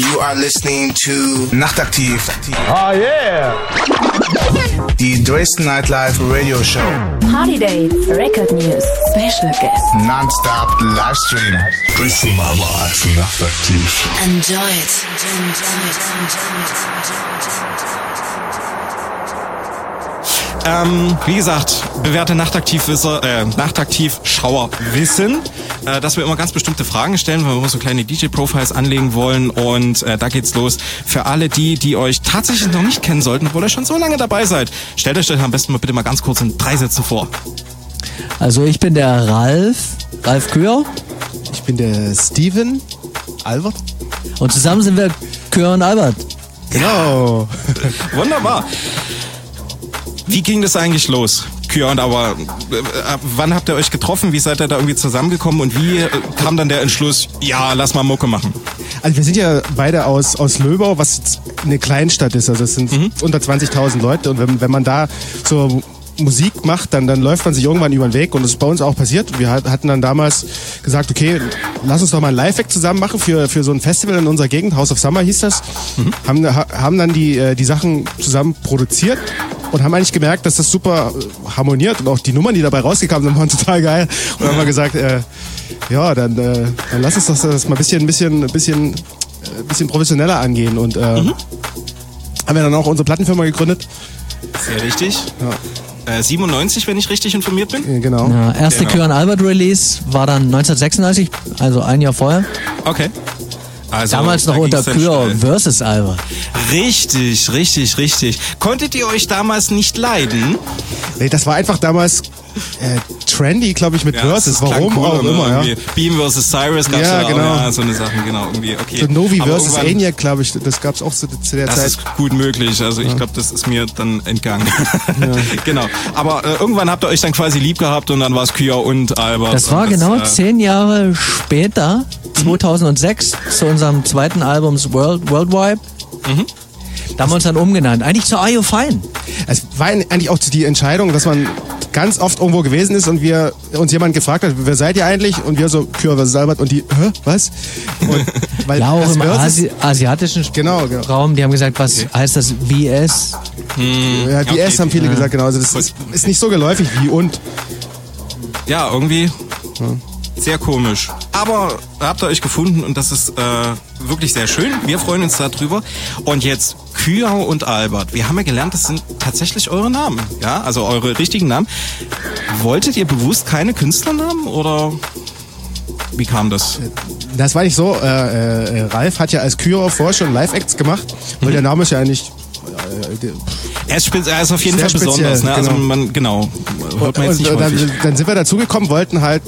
You are listening to Nachtaktiv. Oh yeah! Die Dresden Nightlife Radio Show. Party Dates, Record News, Special Guests. Non-stop Livestream. Dresden Nightlife Nachtaktiv. Enjoy it. Enjoy it. Ähm, wie gesagt, bewährte Nachtaktivwisser, äh, Nachtaktiv-Schauer wissen, äh, dass wir immer ganz bestimmte Fragen stellen, weil wir immer so kleine DJ-Profiles anlegen wollen. Und äh, da geht's los. Für alle die, die euch tatsächlich noch nicht kennen sollten, obwohl ihr schon so lange dabei seid, stellt euch das am besten mal bitte mal ganz kurz in drei Sätze vor. Also ich bin der Ralf, Ralf Köhr. Ich bin der Steven Albert. Und zusammen sind wir Köhr und Albert. Genau. Wunderbar. Wie ging das eigentlich los? Kür und aber äh, wann habt ihr euch getroffen? Wie seid ihr da irgendwie zusammengekommen und wie äh, kam dann der Entschluss, ja, lass mal Mucke machen? Also wir sind ja beide aus, aus Löbau, was eine Kleinstadt ist. Also es sind Mhm. unter 20.000 Leute und wenn, wenn man da so Musik macht, dann, dann läuft man sich irgendwann über den Weg und das ist bei uns auch passiert. Wir hat- hatten dann damals gesagt, okay, lass uns doch mal ein Live-Act zusammen machen für, für so ein Festival in unserer Gegend, House of Summer hieß das. Haben, ha- haben dann die, äh, die Sachen zusammen produziert und haben eigentlich gemerkt, dass das super äh, harmoniert und auch die Nummern, die dabei rausgekommen sind, waren total geil. Und dann haben wir gesagt, äh, ja, dann, äh, dann lass uns das, das mal ein bisschen, ein bisschen, ein bisschen, äh, bisschen professioneller angehen und äh, haben wir dann auch unsere Plattenfirma gegründet. Sehr richtig. Äh, 97, wenn ich richtig informiert bin. Äh, Genau. Ja, erste Genau. Albert Release war dann 1996, also ein Jahr vorher. Okay. Also, Damals noch da unter schnell. versus Albert. Richtig, richtig, richtig. Konntet ihr euch damals nicht leiden? Nee, das war einfach damals äh, trendy, glaube ich, mit Versus. das klang Warum cool, auch ne? immer, ja. Beam vs. Cyrus gab's Ja, ja, genau. auch, ja, so eine Sache, genau, irgendwie, okay. So Novi Aber versus irgendwann- ENIAC, glaube ich, das gab's auch zu, zu der Das Zeit. ist gut möglich. Also ich glaube, das ist mir dann entgangen. genau. Aber äh, irgendwann habt ihr euch dann quasi lieb gehabt und dann war es Kya und Albert. Das war genau äh, zehn Jahre später, 2006, zu unserem zweiten Album World, Worldwide. Mhm. Da haben wir uns dann umgenannt. Eigentlich zu Are You Fine? Es war eigentlich auch die Entscheidung, dass man ganz oft irgendwo gewesen ist und wir uns jemand gefragt hat, wer seid ihr eigentlich? Und wir so, Kür versus Albert und die, hä, was? Und, weil Ja, auch im Asi asiatischen Genau, genau. Raum. Die haben gesagt, was heißt das VS? Ja, die Okay, haben viele ja. gesagt, genau. Also das ist, ist nicht so geläufig wie und. Ja, irgendwie sehr komisch. Aber habt ihr euch gefunden und das ist äh, wirklich sehr schön. Wir freuen uns darüber. Und jetzt Kyau und Albert. Wir haben ja gelernt, das sind tatsächlich eure Namen. Ja, also eure richtigen Namen. Wolltet ihr bewusst keine Künstlernamen oder wie kam das? Das war nicht so. Äh, äh, Ralf hat ja als Kyro vorher schon Live-Acts gemacht, weil der Name ist ja eigentlich. Er ist, er ist auf jeden Fall besonders. speziell, Ne? Also genau. man, genau. Hört man jetzt nicht dann, dann sind wir dazugekommen, wollten halt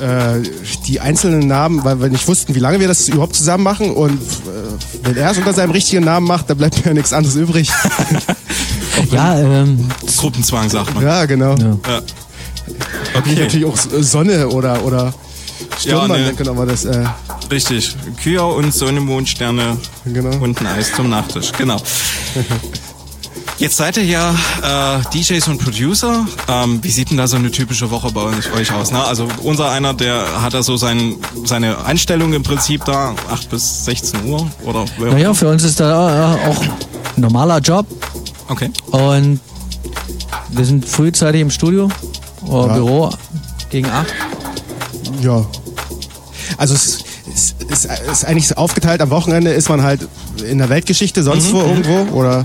äh, die einzelnen Namen, weil wir nicht wussten, wie lange wir das überhaupt zusammen machen. Und äh, wenn er es unter seinem richtigen Namen macht, dann bleibt mir ja nichts anderes übrig. Ja, ähm, Gruppenzwang, sagt man. ja, genau. Ja. Ja. Ich Okay, natürlich auch Sonne oder oder Stirnband, Ja, ne. können wir das. Äh, richtig. Kühe und Sonne, Mond, Sterne Genau. und ein Eis zum Nachtisch. Genau. Jetzt seid ihr ja äh, DJs und Producer. Ähm, wie sieht denn da so eine typische Woche bei euch aus? Ne? Also unser einer, der hat da so sein, seine Einstellung im Prinzip da, 8 bis 16 Uhr oder naja, für uns ist da äh, auch ein normaler Job. Okay. Und wir sind frühzeitig im Studio oder Ja. Büro gegen 8. ja. Also es ist, ist, ist eigentlich so aufgeteilt. Am Wochenende ist man halt in der Weltgeschichte sonst wo irgendwo oder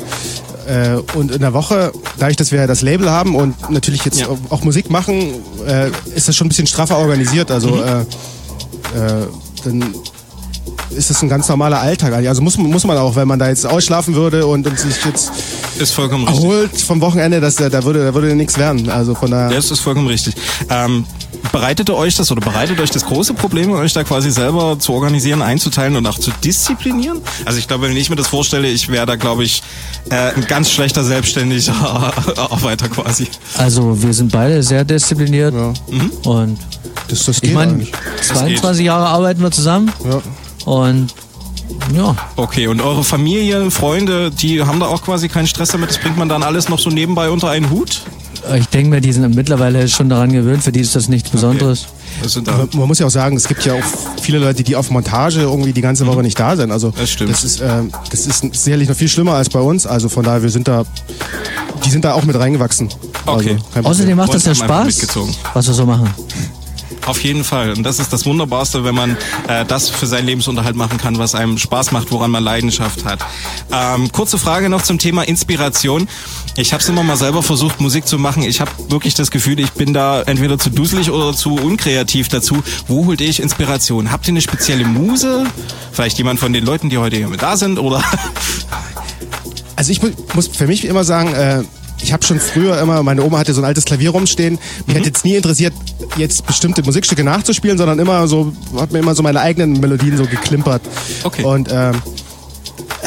äh, und in der Woche, dadurch, dass wir das Label haben und natürlich jetzt Ja. auch, Musik machen, äh, ist das schon ein bisschen straffer organisiert. Also äh, äh, dann ist das ein ganz normaler Alltag. eigentlich. Also muss, man- muss man auch, wenn man da jetzt ausschlafen würde und, und sich jetzt Ist vollkommen richtig. erholt vom Wochenende, dass da, da würde da würde nichts werden. Also von daher. Das ist vollkommen richtig. Ähm, bereitet ihr euch das oder bereitet euch das große Problem, euch da quasi selber zu organisieren, einzuteilen und auch zu disziplinieren? Also ich glaube, wenn ich mir das vorstelle, ich wäre da, glaube ich, äh, ein ganz schlechter selbstständiger Arbeiter quasi. Also wir sind beide sehr diszipliniert Ja. und Das, das ich meine, eigentlich. 22 Jahre arbeiten wir zusammen Ja. und ja, Okay, und eure Familie, Freunde, die haben da auch quasi keinen Stress damit, das bringt man dann alles noch so nebenbei unter einen Hut? Ich denke mir, die sind mittlerweile schon daran gewöhnt, für die ist das nichts Besonderes. Das sind da. Aber Man muss ja auch sagen, es gibt ja auch viele Leute, die auf Montage irgendwie die ganze Woche nicht da sind. Also Das stimmt. Das ist, äh, das ist sicherlich noch viel schlimmer als bei uns. Also von daher, wir sind da, die sind da auch mit reingewachsen. Okay. Also. Außerdem macht das ja Spaß, was wir so machen. Auf jeden Fall. Und das ist das Wunderbarste, wenn man äh, das für seinen Lebensunterhalt machen kann, was einem Spaß macht, woran man Leidenschaft hat. Ähm, kurze Frage noch zum Thema Inspiration. Ich habe es immer mal selber versucht, Musik zu machen. Ich habe wirklich das Gefühl, ich bin da entweder zu duselig oder zu unkreativ dazu. Wo holt ich Inspiration? Habt ihr eine spezielle Muse? Vielleicht jemand von den Leuten, die heute hier mit da sind? Oder Also ich mu- muss für mich immer sagen, äh, ich habe schon früher immer, meine Oma hatte so ein altes Klavier rumstehen. Mich Mhm. hat jetzt nie interessiert, jetzt bestimmte Musikstücke nachzuspielen, sondern immer so, hat mir immer so meine eigenen Melodien so geklimpert. Okay. Und ähm,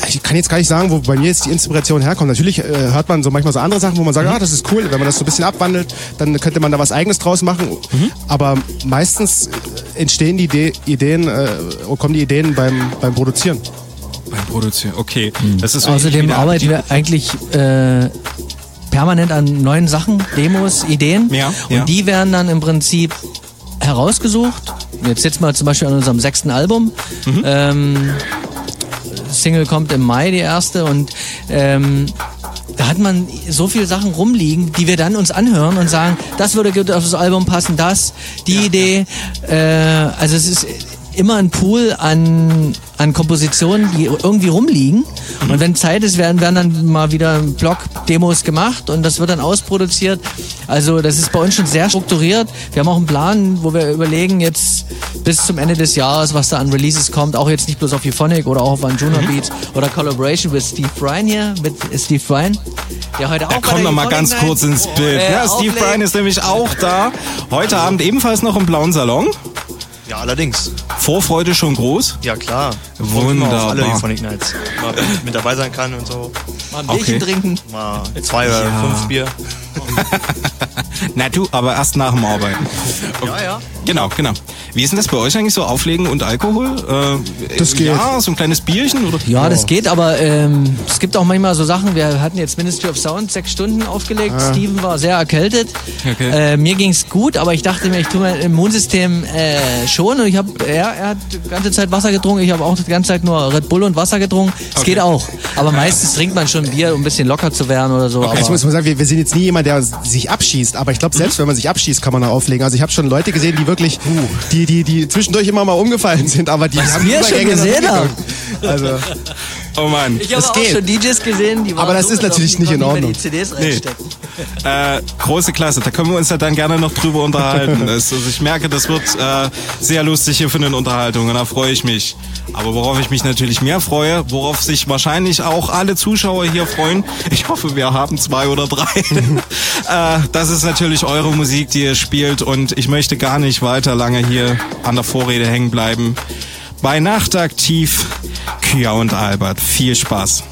ich kann jetzt gar nicht sagen, wo bei mir jetzt die Inspiration herkommt. Natürlich äh, hört man so manchmal so andere Sachen, wo man sagt, ah, das ist cool. Wenn man das so ein bisschen abwandelt, dann könnte man da was Eigenes draus machen. Aber meistens äh, entstehen die Ide Ideen, äh, kommen die Ideen beim, beim Produzieren. beim Produzieren? Okay. Das ist Außerdem arbeiten wir eigentlich äh, permanent an neuen Sachen, Demos, Ideen. Ja, und ja. die werden dann im Prinzip herausgesucht. Jetzt jetzt mal zum Beispiel an unserem sechsten Album. Mhm. Ähm, Single kommt im Mai, die erste. Und ähm, da hat man so viele Sachen rumliegen, die wir dann uns anhören und sagen, das würde gut auf das Album passen, das, die Idee. Äh, also es ist immer ein Pool an, an Kompositionen, die irgendwie rumliegen. Und wenn Zeit ist, werden, werden dann mal wieder Blog-Demos gemacht und das wird dann ausproduziert. Also das ist bei uns schon sehr strukturiert. Wir haben auch einen Plan, wo wir überlegen jetzt bis zum Ende des Jahres, was da an Releases kommt. Auch jetzt nicht bloß auf Euphonic oder auch auf Anjuna Beats oder Collaboration mit Steve Bryan hier, mit Steve Bryan, der heute auch bei kommt noch mal ganz Night, kurz ins Bild. äh, ja, Steve. Bryan ist nämlich auch da. Heute Abend ebenfalls noch im blauen Salon. Ja, allerdings. Vorfreude schon groß. Ja, klar. Wunderbar. Auf alle Euphonic Nights. Mal, mit dabei sein kann und so. Mal ein Bierchen Okay. trinken. Mal zwei oder Ja. fünf Bier. Na du, aber erst nach dem Arbeiten. Ja, ja. Genau, genau. Wie ist denn das bei euch eigentlich so? Auflegen und Alkohol? Äh, Das geht. Ja, so ein kleines Bierchen? Oder? Ja, das geht, aber ähm, es gibt auch manchmal so Sachen. Wir hatten jetzt Ministry of Sound sechs Stunden aufgelegt. Steven war sehr erkältet. Okay. Äh, mir ging's gut, aber ich dachte mir, ich tue mein Immunsystem äh, schon. Und ich habe, er, er hat die ganze Zeit Wasser getrunken. Ich habe auch die ganze Zeit nur Red Bull und Wasser getrunken. Es Okay. geht auch. Aber meistens trinkt man schon Bier, um ein bisschen locker zu werden oder so. Also ich muss mal sagen, wir, wir sind jetzt nie jemand, der sich abschießt, aber ich glaube, selbst wenn man sich abschießt, kann man noch auflegen. Also ich habe schon Leute gesehen, die wirklich, die, die, die zwischendurch immer mal umgefallen sind, aber die haben wir schon gesehen haben. Also, Oh Mann. ich habe es auch geht. schon DJs gesehen, die waren Aber das so ist natürlich nicht in Ordnung. Die CDs reinstecken. Äh, große Klasse. Da können wir uns ja dann gerne noch drüber unterhalten. Also ich merke, das wird äh, sehr lustig hier für eine Unterhaltung und da freue ich mich. Aber worauf ich mich natürlich mehr freue, worauf sich wahrscheinlich auch alle Zuschauer hier freuen, ich hoffe, wir haben zwei oder drei. äh, das ist natürlich eure Musik, die ihr spielt und ich möchte gar nicht weiter lange hier an der Vorrede hängen bleiben. Bei Nachtaktiv, Kia und Albert. Viel Spaß.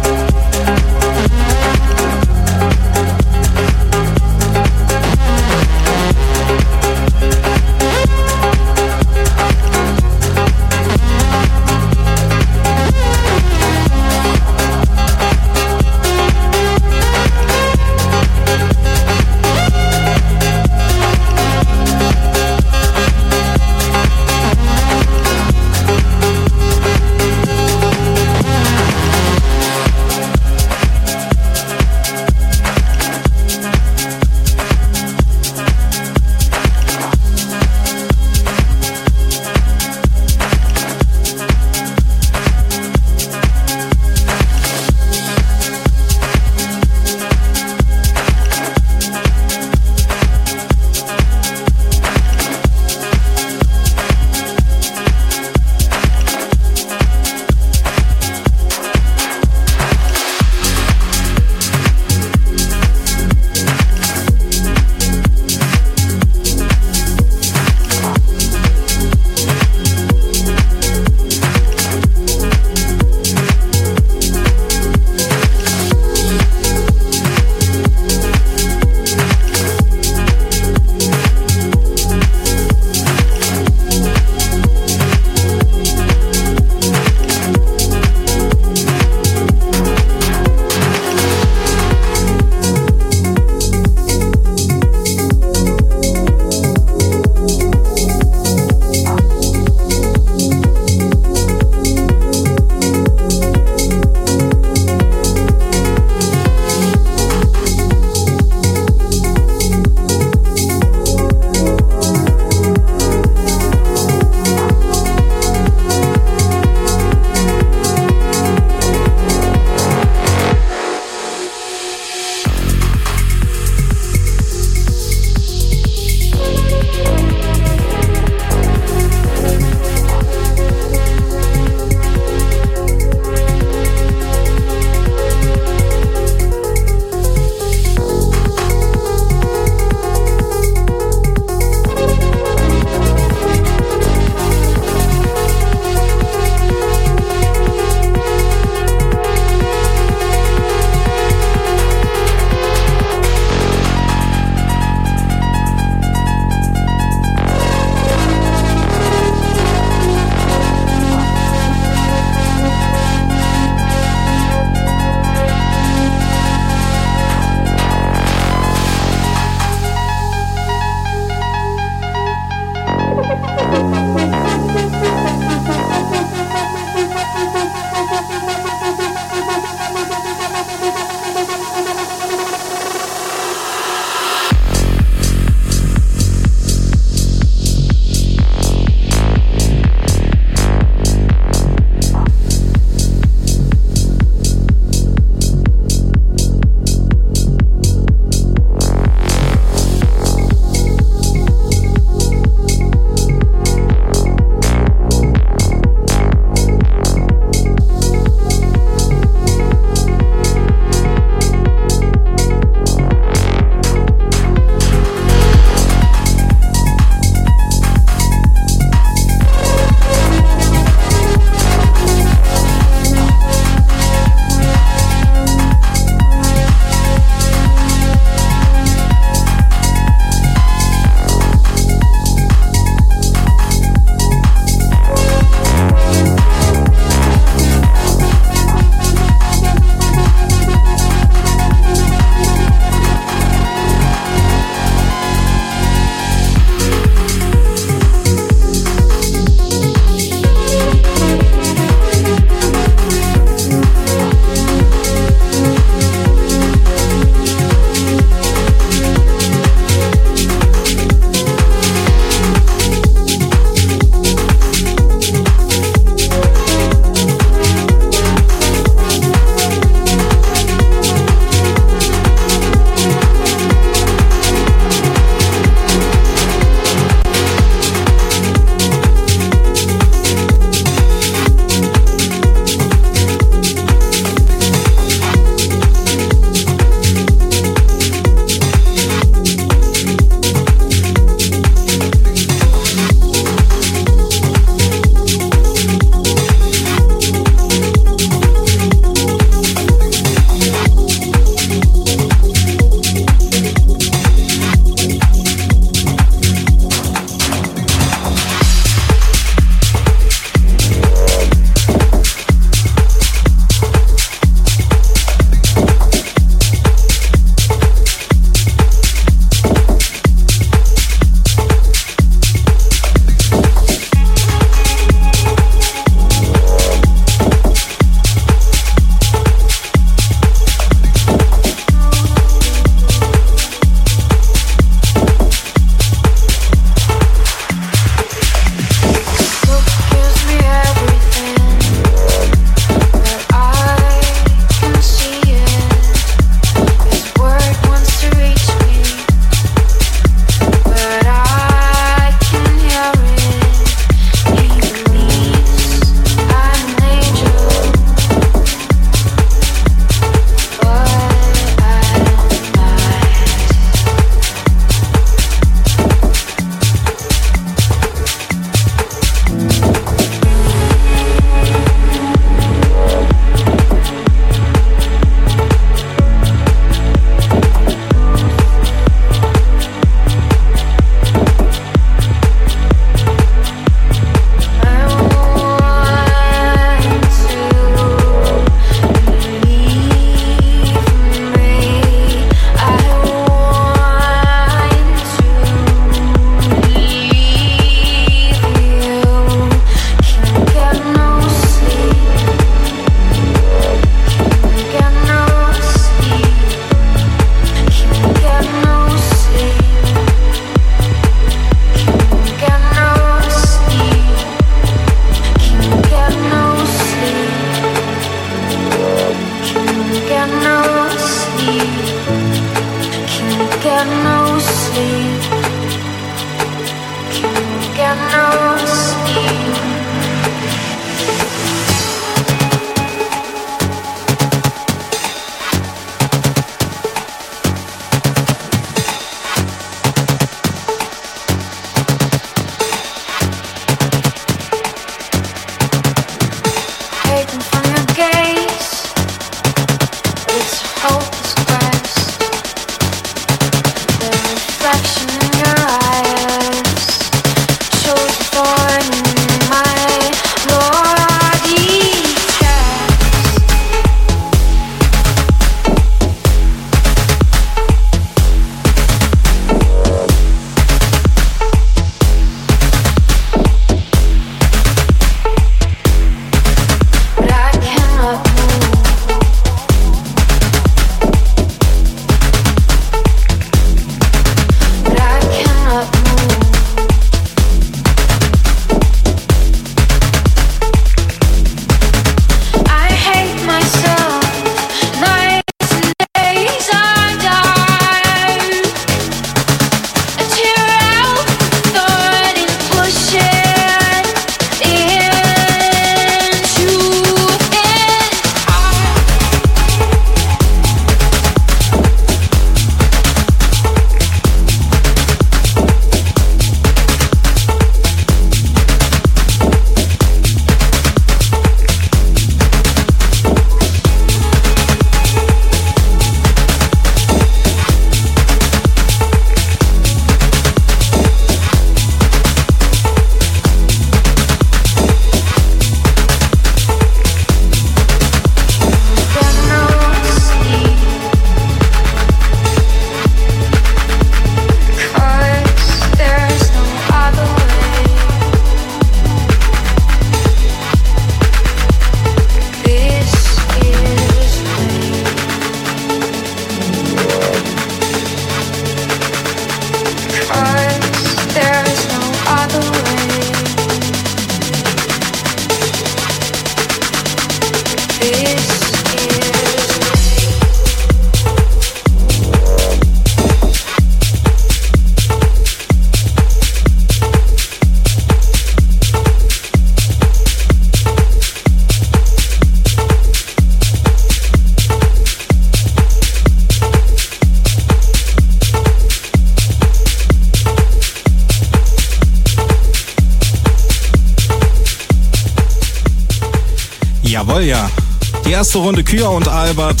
Erste Runde Küher und Albert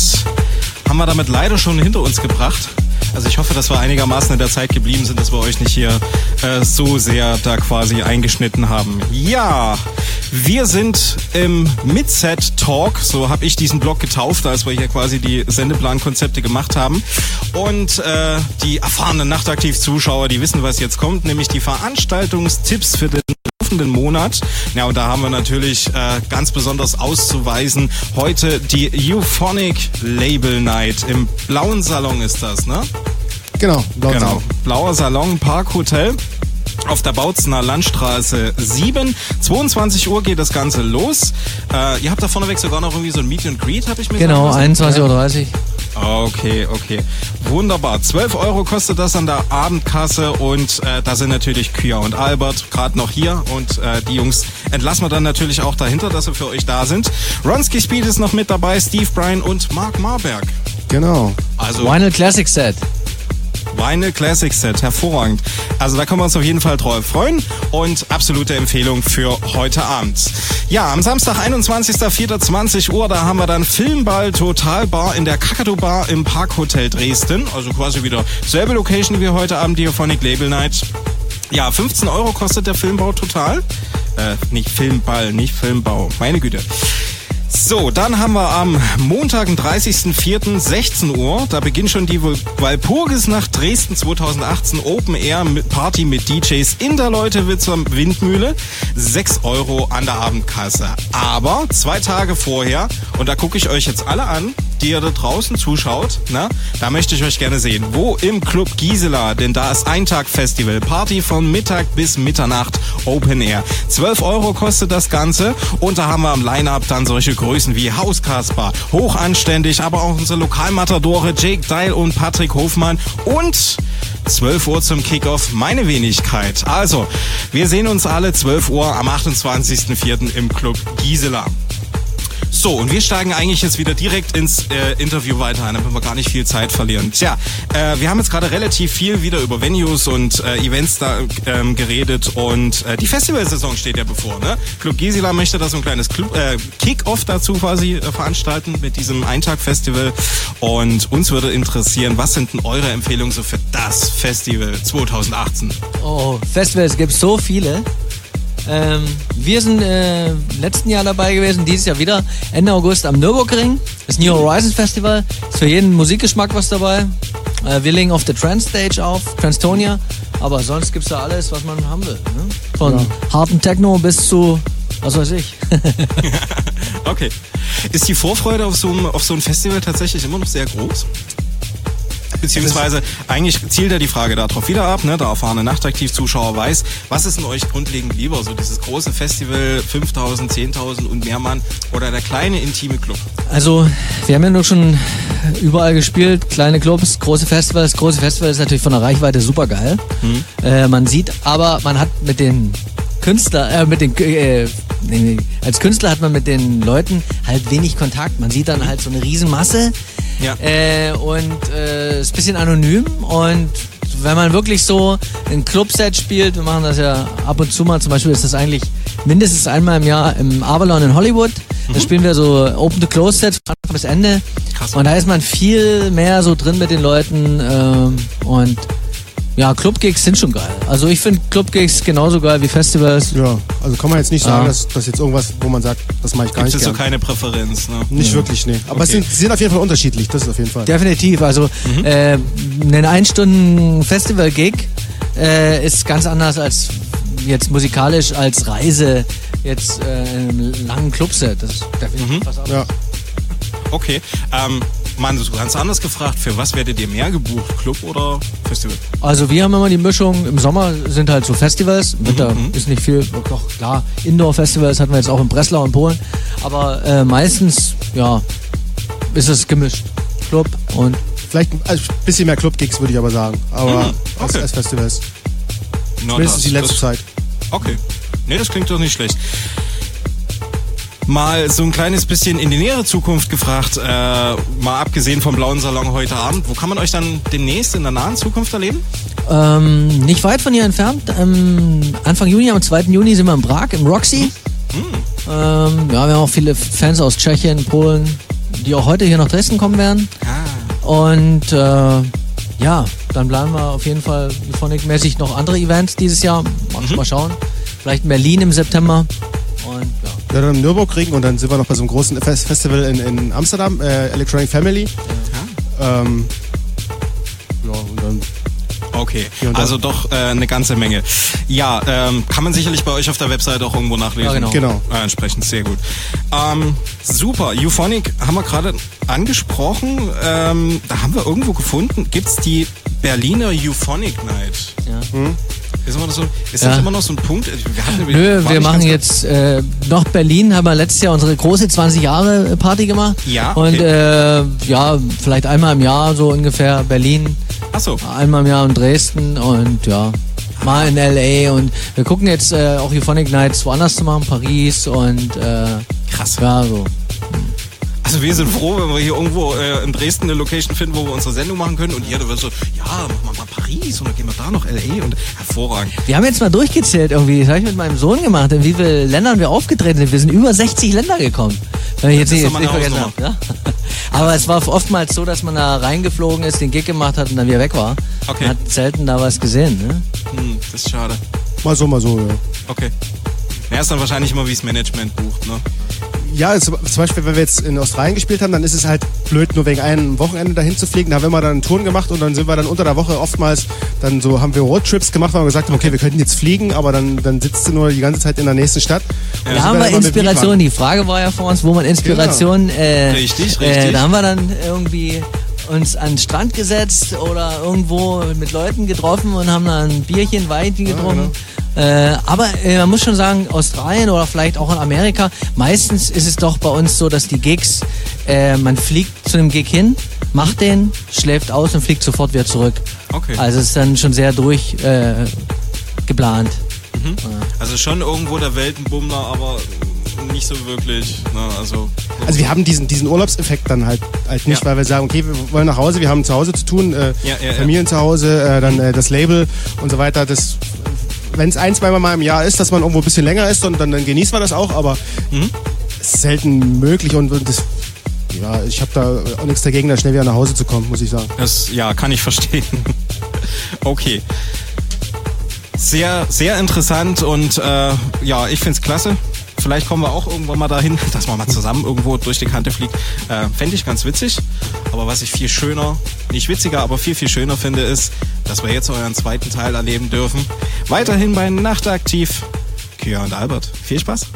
haben wir damit leider schon hinter uns gebracht. Also ich hoffe, dass wir einigermaßen in der Zeit geblieben sind, dass wir euch nicht hier äh, so sehr da quasi eingeschnitten haben. Ja, wir sind im Midset Talk, so habe ich diesen Blog getauft, als wir hier quasi die Sendeplankonzepte gemacht haben. Und äh, die erfahrenen Nachtaktiv-Zuschauer, die wissen, was jetzt kommt, nämlich die Veranstaltungstipps für den laufenden Monat. Ja, und da haben wir natürlich äh, ganz besonders auszuweisen heute die Euphonic Label Night. Im blauen Salon ist das, ne? Genau, blauen Genau. Salon. Blauer Salon, Parkhotel. Auf der Bautzener Landstraße 7. 22 Uhr geht das Ganze los. Äh, ihr habt da vorneweg sogar noch irgendwie so ein Meet and Greet, habe ich mir Genau, sagen lassen? 21.30 Uhr. Okay, okay. Wunderbar. 12 Euro kostet das an der Abendkasse und äh, da sind natürlich Kia und Albert gerade noch hier und äh, die Jungs entlassen wir dann natürlich auch dahinter, dass sie für euch da sind. Ronski Speed ist noch mit dabei, Steve Bryan und Mark Marberg. Genau. Also Vinyl Classic Set. Vinyl Classic Set, hervorragend. Also da können wir uns auf jeden Fall drauf freuen und absolute Empfehlung für heute Abend. Ja, am Samstag, 21.04.20 Uhr, da haben wir dann Filmball Total Bar in der Kakadu Bar im Parkhotel Dresden. Also quasi wieder selbe Location wie heute Abend, die Euphonic Label Night. Ja, 15 Euro kostet der Filmbau total. Äh, nicht Filmball, nicht Filmbau. Meine Güte. So, dann haben wir am Montag, den 30.04., 16 Uhr. Da beginnt schon die Walpurgisnacht Dresden 2018 Open Air Party mit DJs in der Leutewitzer Windmühle. 6 Euro an der Abendkasse. Aber zwei Tage vorher, und da gucke ich euch jetzt alle an, die ihr da draußen zuschaut, na, da möchte ich euch gerne sehen. Wo im Club Gisela? Denn da ist ein Tag Festival. Party von Mittag bis Mitternacht Open Air. 12 Euro kostet das Ganze. Und da haben wir am Line-Up dann solche Größen wie Haus Kasper, hochanständig, aber auch unsere Lokalmatadore Jake Dial und Patrick Hofmann und 12 Uhr zum Kickoff meine Wenigkeit. Also, wir sehen uns alle 12 Uhr am 28.04. im Club Gisela. So, und wir steigen eigentlich jetzt wieder direkt ins äh, Interview weiter ein, damit wir gar nicht viel Zeit verlieren. Tja, äh, wir haben jetzt gerade relativ viel wieder über Venues und äh, Events da ähm, geredet und äh, die Festivalsaison steht ja bevor. Ne? Club Gisela möchte da so ein kleines äh, Kick-Off dazu quasi äh, veranstalten mit diesem Eintag-Festival und uns würde interessieren, was sind denn eure Empfehlungen so für das Festival 2018? Oh, Festivals gibt so viele. Ähm, wir sind äh, letzten Jahr dabei gewesen, dieses Jahr wieder Ende August am Nürburgring. Das New Horizons Festival. Ist für jeden Musikgeschmack was dabei. Äh, wir legen auf der Trans Stage auf, Transtonia. Aber sonst gibt's da alles, was man haben will. Ne? Von harten Techno bis zu, was weiß ich. Okay. Ist die Vorfreude auf so, auf so ein Festival tatsächlich immer noch sehr groß? Beziehungsweise eigentlich zielt ja die Frage darauf wieder ab, ne? der erfahrene Nachtaktiv-Zuschauer weiß, was ist denn euch grundlegend lieber? So dieses große Festival, 5000, 10.000 und mehr Mann oder der kleine intime Club? Also, wir haben ja nur schon überall gespielt, kleine Clubs, große Festivals. Große Festivals ist natürlich von der Reichweite super geil. Äh, man sieht aber, man hat mit den Künstler, äh, mit den, äh, als Künstler hat man mit den Leuten halt wenig Kontakt. Man sieht dann halt so eine Riesenmasse Ja. äh, und äh, ist ein bisschen anonym und wenn man wirklich so ein Clubset spielt, wir machen das ja ab und zu mal, zum Beispiel ist das eigentlich mindestens einmal im Jahr im Avalon in Hollywood. Da spielen wir so Open-to-Close-Sets von Anfang bis Ende. Krass. Und da ist man viel mehr so drin mit den Leuten ähm, und ja, Club-Gigs sind schon geil. Also ich finde Club-Gigs genauso geil wie Festivals. Ja, also kann man jetzt nicht sagen, Ja. dass das jetzt irgendwas, wo man sagt, das mache ich gar Gibt es nicht so gern. keine Präferenz? Ne? Nicht wirklich, nee. Aber es Okay. sind, sie sind auf jeden Fall unterschiedlich, das ist auf jeden Fall. Definitiv. Also Mhm. äh, ein Ein-Stunden-Festival-Gig äh, ist ganz anders als jetzt musikalisch als Reise jetzt äh, in einem langen Clubset. Das ist definitiv was anderes. Ja. Okay. Ähm, Mann, so ganz anders gefragt, für was werdet ihr mehr gebucht? Club oder Festival? Also wir haben immer die Mischung, im Sommer sind halt so Festivals, im Winter Mhm. ist nicht viel, doch klar, Indoor-Festivals hatten wir jetzt auch in Breslau und Polen, aber äh, meistens, ja, ist es gemischt. Club und Vielleicht ein also bisschen mehr Club-Gigs, würde ich aber sagen. Aber Mhm, als, okay. als Festivals. Na, Mindestens die letzte das- Zeit. Okay. Nee, das klingt doch nicht schlecht. Mal so ein kleines bisschen in die nähere Zukunft gefragt, äh, mal abgesehen vom blauen Salon heute Abend, wo kann man euch dann demnächst in der nahen Zukunft erleben? Ähm, nicht weit von hier entfernt. Ähm, Anfang Juni, am 2. Juni sind wir in Prag, im Roxy. Ähm, ja, wir haben auch viele Fans aus Tschechien, Polen, die auch heute hier nach Dresden kommen werden. Ah. Und äh, ja, dann planen wir auf jeden Fall Euphonic-mäßig noch andere Events dieses Jahr. Mal, Mhm. mal schauen. Vielleicht in Berlin im September. Und ja. Ja, dann Nürburgring und dann sind wir noch bei so einem großen Fest Festival in, in Amsterdam, äh, Electronic Family. Ähm, ja, und dann Okay, und also doch äh, eine ganze Menge. Ja, ähm, kann man sicherlich bei euch auf der Website auch irgendwo nachlesen. Ja, genau. Genau. Äh, entsprechend sehr gut. Ähm, super, Euphonic haben wir gerade angesprochen. Ähm, da haben wir irgendwo gefunden, gibt's die Berliner Euphonic Night. Ja. Ist, immer noch so, ist Ja. das immer noch so ein Punkt? Wir Nö, wir machen jetzt äh, noch Berlin, haben wir letztes Jahr unsere große 20 Jahre Party gemacht. Ja, Und okay. äh, ja, vielleicht einmal im Jahr so ungefähr Berlin, Ach so. einmal im Jahr in Dresden und ja, mal in LA und wir gucken jetzt äh, auch Euphonic Nights woanders zu machen, Paris und äh, Krass. ja, so. Also wir sind froh, wenn wir hier irgendwo äh, in Dresden eine Location finden, wo wir unsere Sendung machen können. Und ihr, da wird so, ja, machen wir mal Paris und dann gehen wir da noch L.A. und hervorragend. Wir haben jetzt mal durchgezählt irgendwie, das habe ich mit meinem Sohn gemacht, in wie vielen Ländern wir aufgetreten sind. Wir sind über 60 Länder gekommen. Wenn ich jetzt Das nicht, mal nicht vergessen habe. Ja? Aber es war oftmals so, dass man da reingeflogen ist, den Gig gemacht hat und dann wieder weg war. Okay. Man hat selten da was gesehen. Ne? Hm, das ist schade. mal so, mal so, ja. Okay. Ja, ist dann wahrscheinlich immer, wie es Management bucht, ne? Ja, zum zum Beispiel, wenn wir jetzt in Australien gespielt haben, dann ist es halt blöd, nur wegen einem Wochenende dahin zu fliegen. Da haben wir mal dann einen Touren gemacht und dann sind wir dann unter der Woche oftmals, dann so haben wir Roadtrips gemacht, weil wir gesagt haben, okay, wir könnten jetzt fliegen, aber dann, dann sitzt du nur die ganze Zeit in der nächsten Stadt. Und Da haben wir Inspiration. Die Frage war ja vor uns, wo man Inspiration. Äh, Richtig, Äh, richtig. da haben wir dann irgendwie uns an den Strand gesetzt oder irgendwo mit Leuten getroffen und haben dann ein Bierchen, Weinchen getrunken. Äh, aber äh, man muss schon sagen, Australien oder vielleicht auch in Amerika, meistens ist es doch bei uns so, dass die Gigs, äh, man fliegt zu einem Gig hin, macht den, schläft aus und fliegt sofort wieder zurück. Okay. Also es ist dann schon sehr durch äh, geplant. Also schon irgendwo der Weltenbummler, aber nicht so wirklich. Ne? Also, Also wir haben diesen, diesen Urlaubseffekt dann halt, halt nicht, Ja. weil wir sagen, okay, wir wollen nach Hause, wir haben zu Hause zu tun, äh, Ja, ja, ja. Familien zu Hause, äh, dann äh, das Label und so weiter. Das, wenn es ein, zweimal mal im Jahr ist, dass man irgendwo ein bisschen länger ist, und dann, dann genießt man das auch, aber Mhm. es selten möglich und, und das, ja, ich habe da auch nichts dagegen, da schnell wieder nach Hause zu kommen, muss ich sagen. das, ja, kann ich verstehen. okay. Sehr, sehr interessant und äh, ja, ich find's klasse. Vielleicht kommen wir auch irgendwann mal dahin, dass man mal zusammen irgendwo durch die Kante fliegt. Äh, Fände ich ganz witzig. Aber was ich viel schöner, nicht witziger, aber viel, viel schöner finde, ist, dass wir jetzt euren zweiten Teil erleben dürfen. Weiterhin bei Nachtaktiv. Kia und Albert. Viel Spaß.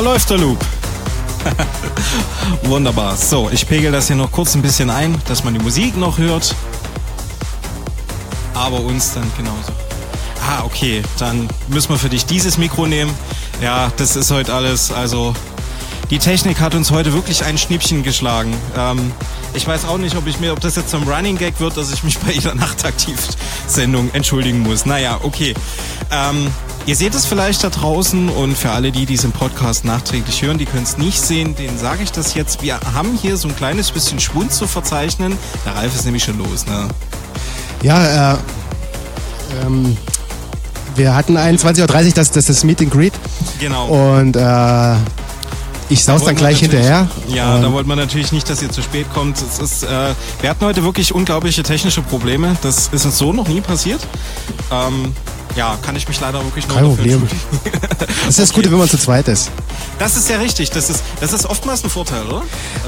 Läuft der Loop. Wunderbar. So, ich pegel das hier noch kurz ein bisschen ein, dass man die Musik noch hört. Aber uns dann genauso. Ah, okay. Dann müssen wir für dich dieses Mikro nehmen. Ja, das ist heute alles. Also, die Technik hat uns heute wirklich ein Schnippchen geschlagen. Ähm, ich weiß auch nicht, ob ich mir, ob das jetzt zum Running Gag wird, dass ich mich bei jeder Nachtaktiv-Sendung entschuldigen muss. Naja, okay. Ähm, ihr seht es vielleicht da draußen und für alle, die diesen Podcast nachträglich hören, die können es nicht sehen, denen sage ich das jetzt. Wir haben hier so ein kleines bisschen Schwund zu verzeichnen. Der Ralf ist nämlich schon los, ne? Ja, äh, ähm, wir hatten 21.30 Uhr das, das, das Meet and Greet. Genau. Und äh, ich saus dann wollten wir gleich hinterher. Ja, Ähm, da wollten wir natürlich nicht, dass ihr zu spät kommt. Es ist, äh, wir hatten heute wirklich unglaubliche technische Probleme. Das ist uns so noch nie passiert. Ähm, ja, kann ich mich leider wirklich Kein Problem. Das ist das Gute, wenn man zu zweit ist. Das ist ja richtig. Das ist, das ist oftmals ein Vorteil, oder?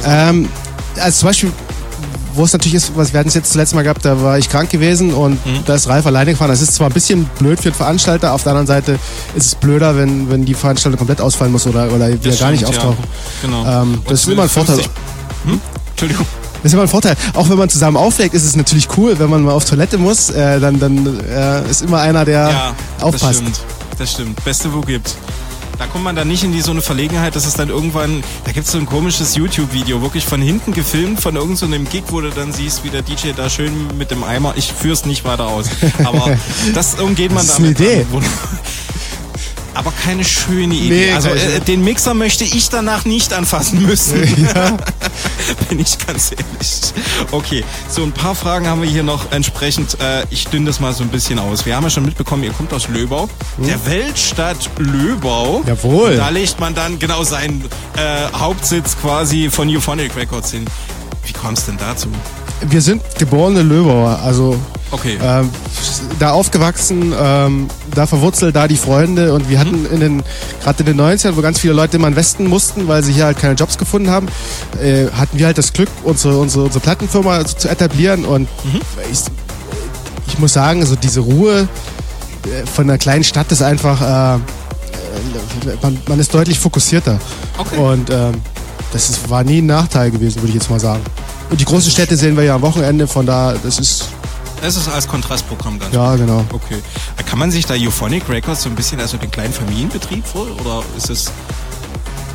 Ähm, also zum Beispiel, wo es natürlich ist, was wir hatten es jetzt zuletzt mal gehabt, da war ich krank gewesen und Mhm. da ist Ralf alleine gefahren. Das ist zwar ein bisschen blöd für den Veranstalter, auf der anderen Seite ist es blöder, wenn, wenn die Veranstaltung komplett ausfallen muss oder, oder wieder gar nicht stimmt, ja. auftauchen. Genau. Ähm, das ist immer ein Vorteil. 50 Hm? Entschuldigung. Das ist immer ein Vorteil. Auch wenn man zusammen auflegt, ist es natürlich cool, wenn man mal auf Toilette muss, äh, dann, dann äh, ist immer einer, der Ja, das aufpasst. stimmt. Das stimmt. Beste, wo gibt. Da kommt man dann nicht in die so eine Verlegenheit, dass es dann irgendwann, da gibt es so ein komisches YouTube-Video, wirklich von hinten gefilmt, von irgendeinem Gig, wo du dann siehst, wie der DJ da schön mit dem Eimer, ich führe es nicht weiter aus, aber das umgeht man Das ist eine. Idee. dann. Aber keine schöne Idee. Nee, also äh, den Mixer möchte ich danach nicht anfassen müssen. Ja. Bin ich ganz ehrlich. Okay, so ein paar Fragen haben wir hier noch entsprechend. Äh, ich dünne das mal so ein bisschen aus. Wir haben ja schon mitbekommen, ihr kommt aus Löbau, der Weltstadt Löbau. Hm? Jawohl. Und da legt man dann genau seinen äh, Hauptsitz quasi von Euphonic Records hin. Wie kam es denn dazu? Wir sind geborene Löbauer, also Okay. ähm, da aufgewachsen, ähm, da verwurzelt, da die Freunde und wir hatten in den, gerade in den 90ern, wo ganz viele Leute immer in den Westen mussten, weil sie hier halt keine Jobs gefunden haben, äh, hatten wir halt das Glück, unsere, unsere, unsere Plattenfirma zu, zu etablieren und ich, ich muss sagen, also diese Ruhe äh, von einer kleinen Stadt ist einfach, äh, äh, man, man ist deutlich fokussierter. Okay. Und ähm, das ist, war nie ein Nachteil gewesen, würde ich jetzt mal sagen. Und die großen Städte sehen wir ja am Wochenende, von da, das ist, Es ist als Kontrastprogramm ganz ja, genau. Okay. Kann man sich da Euphonic Records so ein bisschen als so den kleinen Familienbetrieb vor? Oder ist es.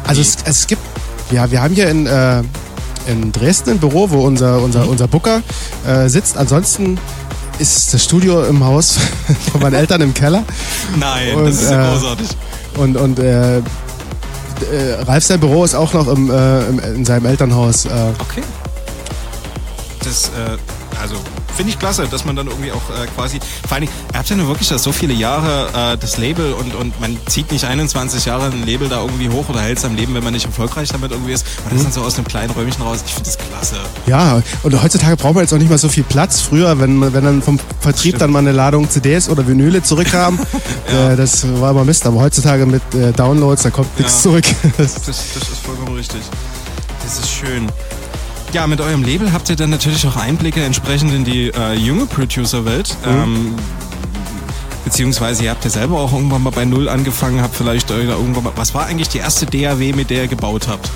Also es, es gibt, ja, wir haben hier in, äh, in Dresden ein Büro, wo unser, unser, unser Booker äh, sitzt. Ansonsten ist das Studio im Haus von meinen Eltern im Keller. Nein, Und, das ist ja äh, großartig. Und, und äh, äh, Ralf sein Büro ist auch noch im, äh, in seinem Elternhaus. Äh, Okay. Das, äh, also, finde ich klasse, dass man dann irgendwie auch äh, quasi, vor Dingen, ihr habt ja nur wirklich das so viele Jahre äh, das Label und, und man zieht nicht 21 Jahre ein Label da irgendwie hoch oder hält es am Leben, wenn man nicht erfolgreich damit irgendwie ist. Und das dann so aus einem kleinen Räumchen raus. Ich finde das klasse. ja, und heutzutage braucht man jetzt auch nicht mehr so viel Platz. Früher, wenn, man- wenn dann vom Vertrieb Stimmt. dann mal eine Ladung CDs oder Vinyle zurückkam, äh, das war immer Mist. Aber heutzutage mit äh, Downloads, da kommt nichts Ja. zurück. Das, das ist vollkommen richtig. Das ist schön. Ja, mit eurem Label habt ihr dann natürlich auch Einblicke entsprechend in die äh, junge Producer-Welt. Ähm, beziehungsweise ihr habt ja selber auch irgendwann mal bei Null angefangen, habt vielleicht irgendwann mal. Was war eigentlich die erste DAW, mit der ihr gebaut habt?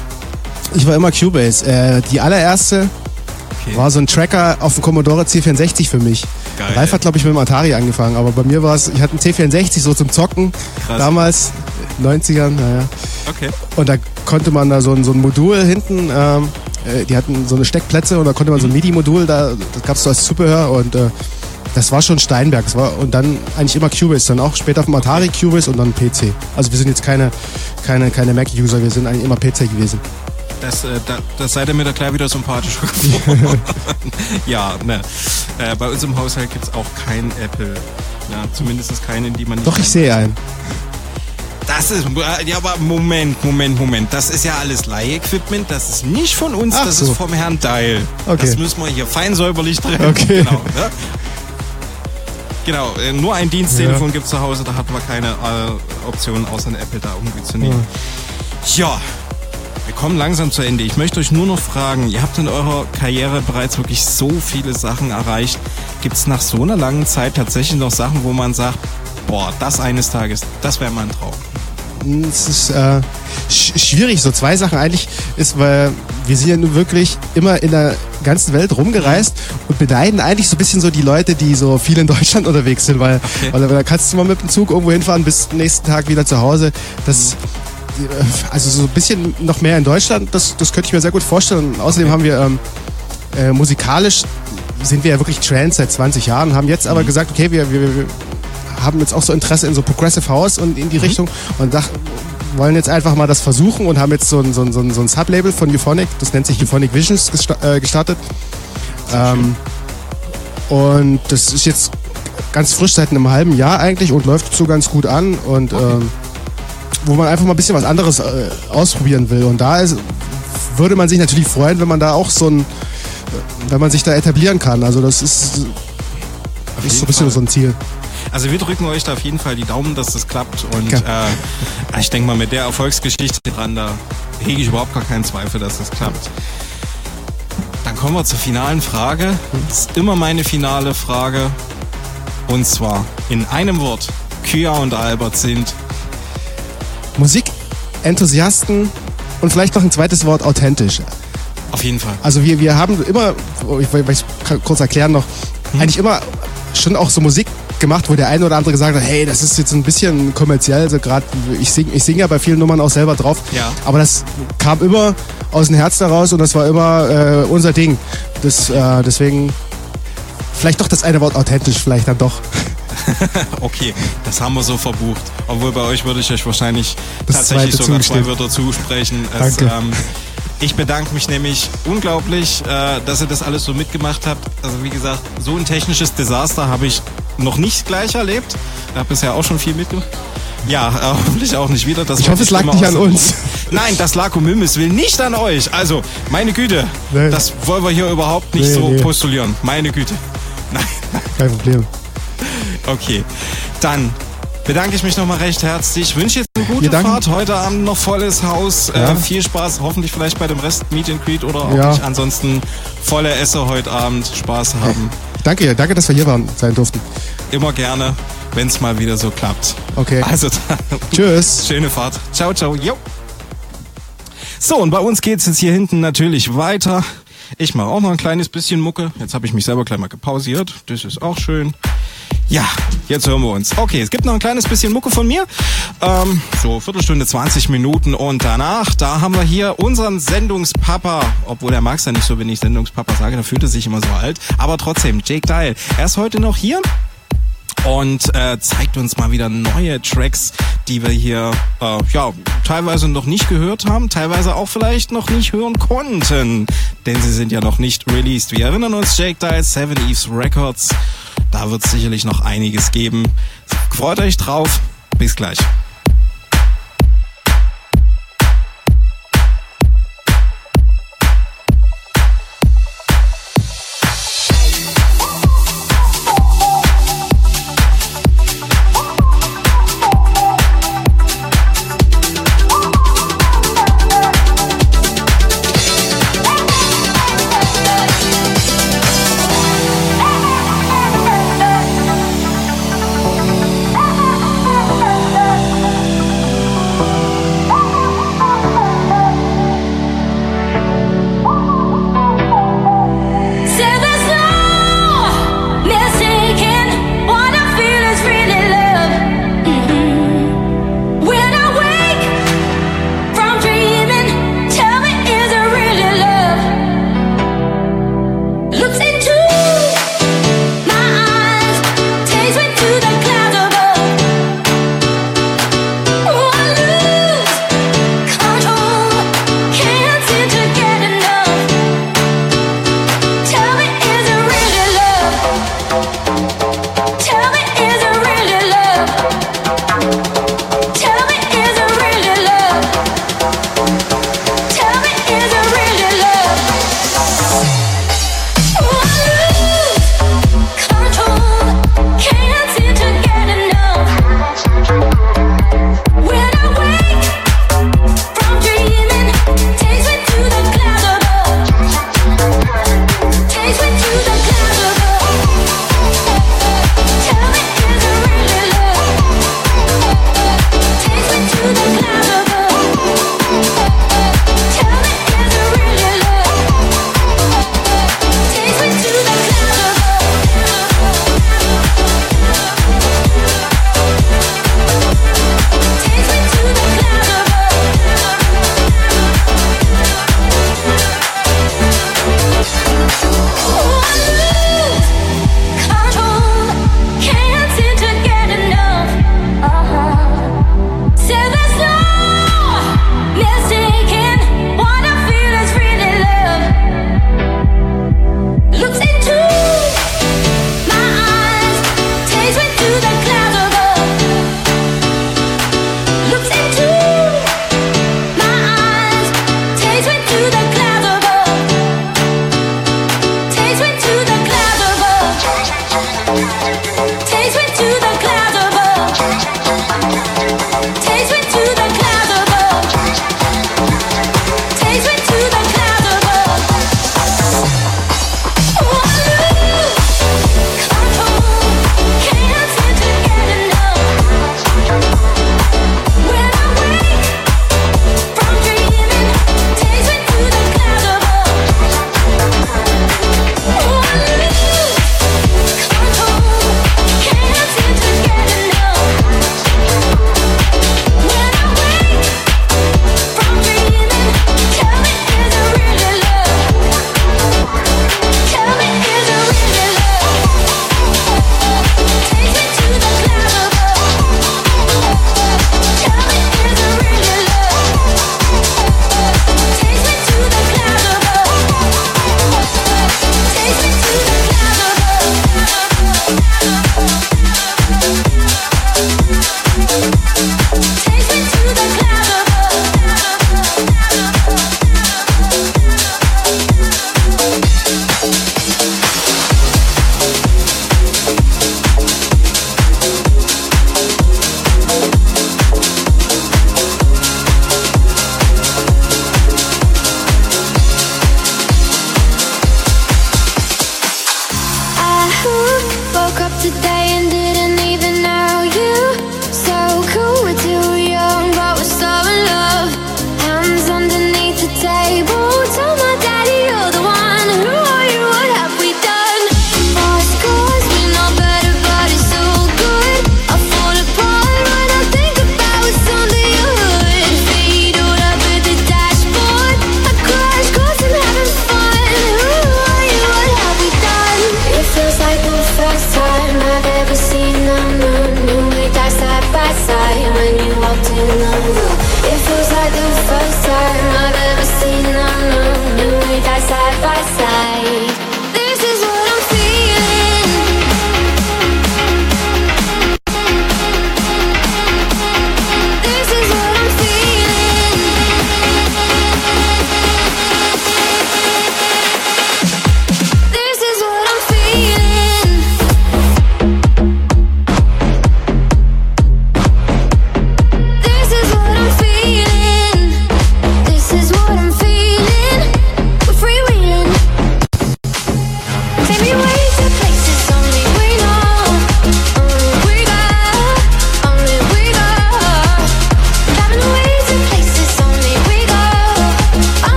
Ich war immer Cubase. Äh, die allererste Okay. war so ein Tracker auf dem Commodore C64 für mich. Geil. Ralf hat, glaube ich, mit dem Atari angefangen, aber bei mir war es, ich hatte einen C64 so zum Zocken. Krass. Damals, 90ern, naja. Okay. Und da konnte man da so ein, so ein Modul hinten, ähm, äh, die hatten so eine Steckplätze und da konnte man so ein MIDI-Modul, da, das gab es so als Zubehör und äh, das war schon Steinberg. Das war, und dann eigentlich immer Cubase, dann auch später auf dem Atari Cubase und dann PC. Also wir sind jetzt keine, keine, keine Mac-User, wir sind eigentlich immer PC gewesen. Das, äh, da, das seid ihr mir da gleich wieder sympathischer geworden. ja, ne. Äh, bei uns im Haushalt gibt's auch kein Apple. Ja, zumindest keinen, die man nicht Doch, ich sehe einen. Das ist, äh, ja, aber Moment, Moment, Moment. Das ist ja alles Leih-Equipment. Das ist nicht von uns, Ach das so. ist vom Herrn Deil. Okay. Das müssen wir hier fein säuberlich trennen. Okay. Genau, ne? genau äh, nur ein Diensttelefon gibt's zu Hause, da hatten wir keine äh, Option, außer ein Apple da irgendwie zu nehmen. Ja. Wir kommen langsam zu Ende. Ich möchte euch nur noch fragen, ihr habt in eurer Karriere bereits wirklich so viele Sachen erreicht. Gibt's nach so einer langen Zeit tatsächlich noch Sachen, wo man sagt, boah, das eines Tages, das wäre mein Traum? Es ist äh, sch schwierig, so zwei Sachen eigentlich ist, weil wir sind ja nun wirklich immer in der ganzen Welt rumgereist und beneiden eigentlich so ein bisschen so die Leute, die so viel in Deutschland unterwegs sind, weil, weil da kannst du mal mit dem Zug irgendwo hinfahren, bis nächsten Tag wieder zu Hause. Das, also so ein bisschen noch mehr in Deutschland, das, das könnte ich mir sehr gut vorstellen. Und außerdem haben wir ähm, äh, musikalisch sind wir ja wirklich Trans seit 20 Jahren, haben jetzt aber gesagt, okay, wir, wir, wir haben jetzt auch so Interesse in so Progressive House und in die Richtung und dach, wollen jetzt einfach mal das versuchen und haben jetzt so ein, so ein, so ein, so ein Sublabel von Euphonic, das nennt sich Euphonic Visions äh, gestartet. Ähm, und das ist jetzt ganz frisch seit einem halben Jahr eigentlich und läuft so ganz gut an und ähm, wo man einfach mal ein bisschen was anderes äh, ausprobieren will. Und da ist, würde man sich natürlich freuen, wenn man da auch so ein, wenn man sich da etablieren kann. Also das ist, ist so ein bisschen Fall. so ein Ziel. Also wir drücken euch da auf jeden Fall die Daumen, dass das klappt. Und Ja. äh, ich denke mal, mit der Erfolgsgeschichte dran, da hege ich überhaupt gar keinen Zweifel, dass das klappt. Dann kommen wir zur finalen Frage. Das ist immer meine finale Frage. Und zwar in einem Wort. Kya und Albert sind Musikenthusiasten und vielleicht noch ein zweites Wort authentisch. auf jeden Fall. Also wir, wir haben immer, ich will es kurz erklären noch, Hm? eigentlich immer schon auch so Musik gemacht, wo der eine oder andere gesagt hat, hey, das ist jetzt ein bisschen kommerziell, also gerade ich singe ich sing ja bei vielen Nummern auch selber drauf, Ja. aber das kam immer aus dem Herz heraus und das war immer äh, unser Ding. Das, äh, deswegen vielleicht doch das eine Wort authentisch, vielleicht dann doch. Okay, das haben wir so verbucht. Obwohl bei euch würde ich euch wahrscheinlich Das tatsächlich sogar zwei. Wörter zusprechen. Es, Danke. ähm, ich bedanke mich nämlich unglaublich, äh, dass ihr das alles so mitgemacht habt. Also wie gesagt, so ein technisches Desaster habe ich noch nicht gleich erlebt. Ich habe bisher auch schon viel mitgemacht. Ja, äh, hoffentlich auch nicht wieder. Das Ich hoffe, es lag nicht an uns. Nein, das lag um Himmels Willen nicht an euch. Also, meine Güte, Nee. das wollen wir hier überhaupt nicht Nee, so nee. postulieren. Meine Güte. Nein. Kein Problem. Okay, dann bedanke ich mich nochmal recht herzlich. Wünsche jetzt eine gute danken- Fahrt. Heute Abend noch volles Haus. Ja. Äh, viel Spaß, hoffentlich vielleicht bei dem Rest Meet and Greet oder auch Ja. nicht. Ansonsten volle Esse heute Abend. Spaß haben. Danke, danke, dass wir hier waren, sein durften. Immer gerne, wenn es mal wieder so klappt. Okay. Also dann, Tschüss. schöne Fahrt. Ciao, ciao. Jo. So, und bei uns geht's jetzt hier hinten natürlich weiter. Ich mache auch noch ein kleines bisschen Mucke. Jetzt habe ich mich selber gleich mal gepausiert. Das ist auch schön. Ja, jetzt hören wir uns. Okay, es gibt noch ein kleines bisschen Mucke von mir. Ähm, so Viertelstunde, 20 Minuten und danach, da haben wir hier unseren Sendungspapa. Obwohl der mag es ja nicht so, wenn ich Sendungspapa sage, da fühlt er sich immer so alt. Aber trotzdem, Jake Dial. Er ist heute noch hier und äh, zeigt uns mal wieder neue Tracks, die wir hier äh, ja teilweise noch nicht gehört haben, teilweise auch vielleicht noch nicht hören konnten, denn sie sind ja noch nicht released. Wir erinnern uns, Jake Dial, Seven Eves Records, da wird es sicherlich noch einiges geben. Freut euch drauf, bis gleich.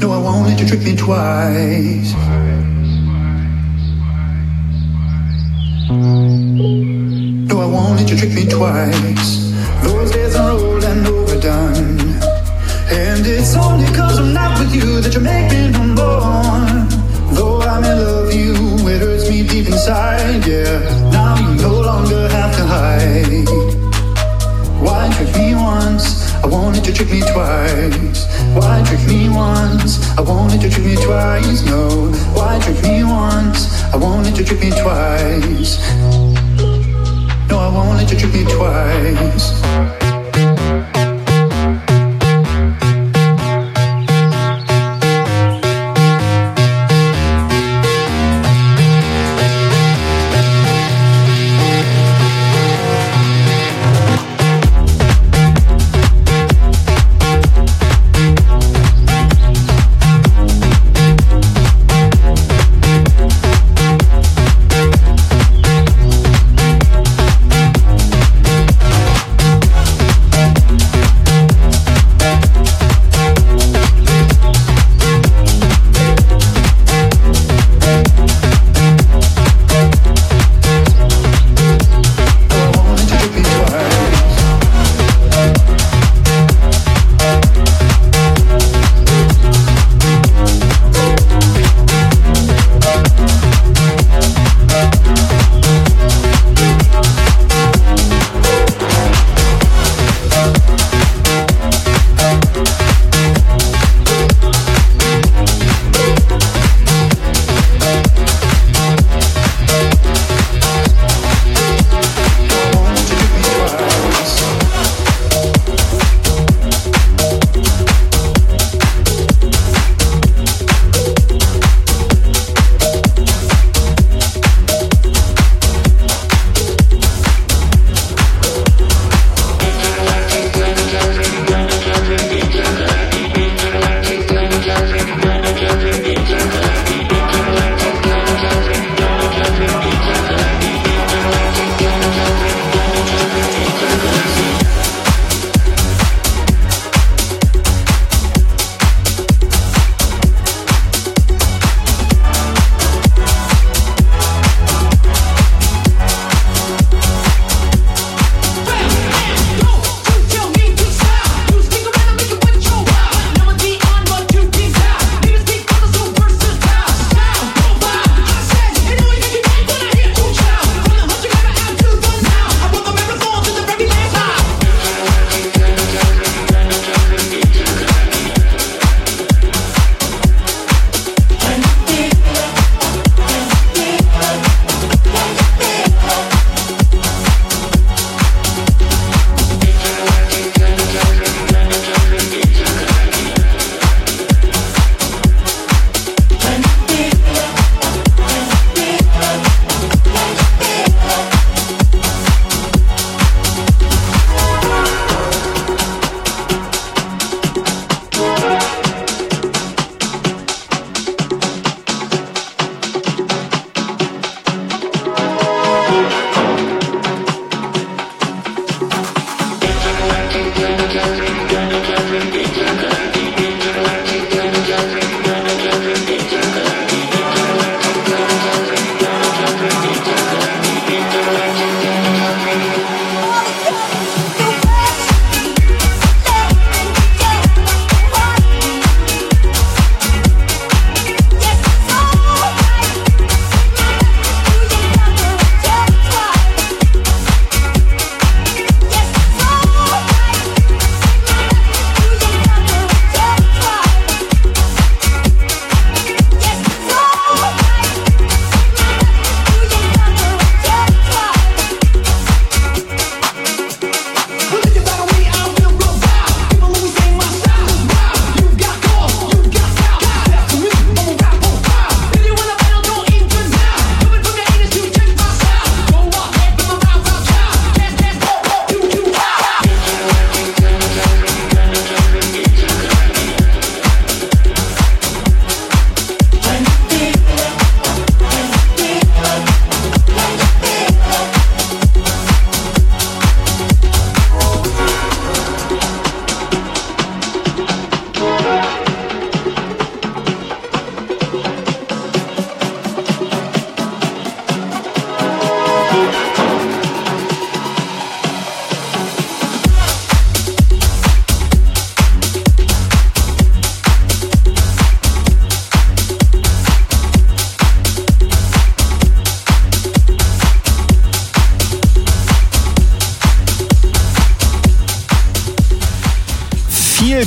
No, I won't let you trick me twice. No, I won't let you trick me twice. Those days are old and overdone. And it's only cause I'm not with you that you make me no more. Though I may love you, it hurts me deep inside, yeah. Now you no longer have to hide. Why trick me once? I wanted to trick me twice. Why trick me once? I wanted to trick me twice. No. Why trick me once? I wanted to trick me twice. No, I won't let you trick me twice.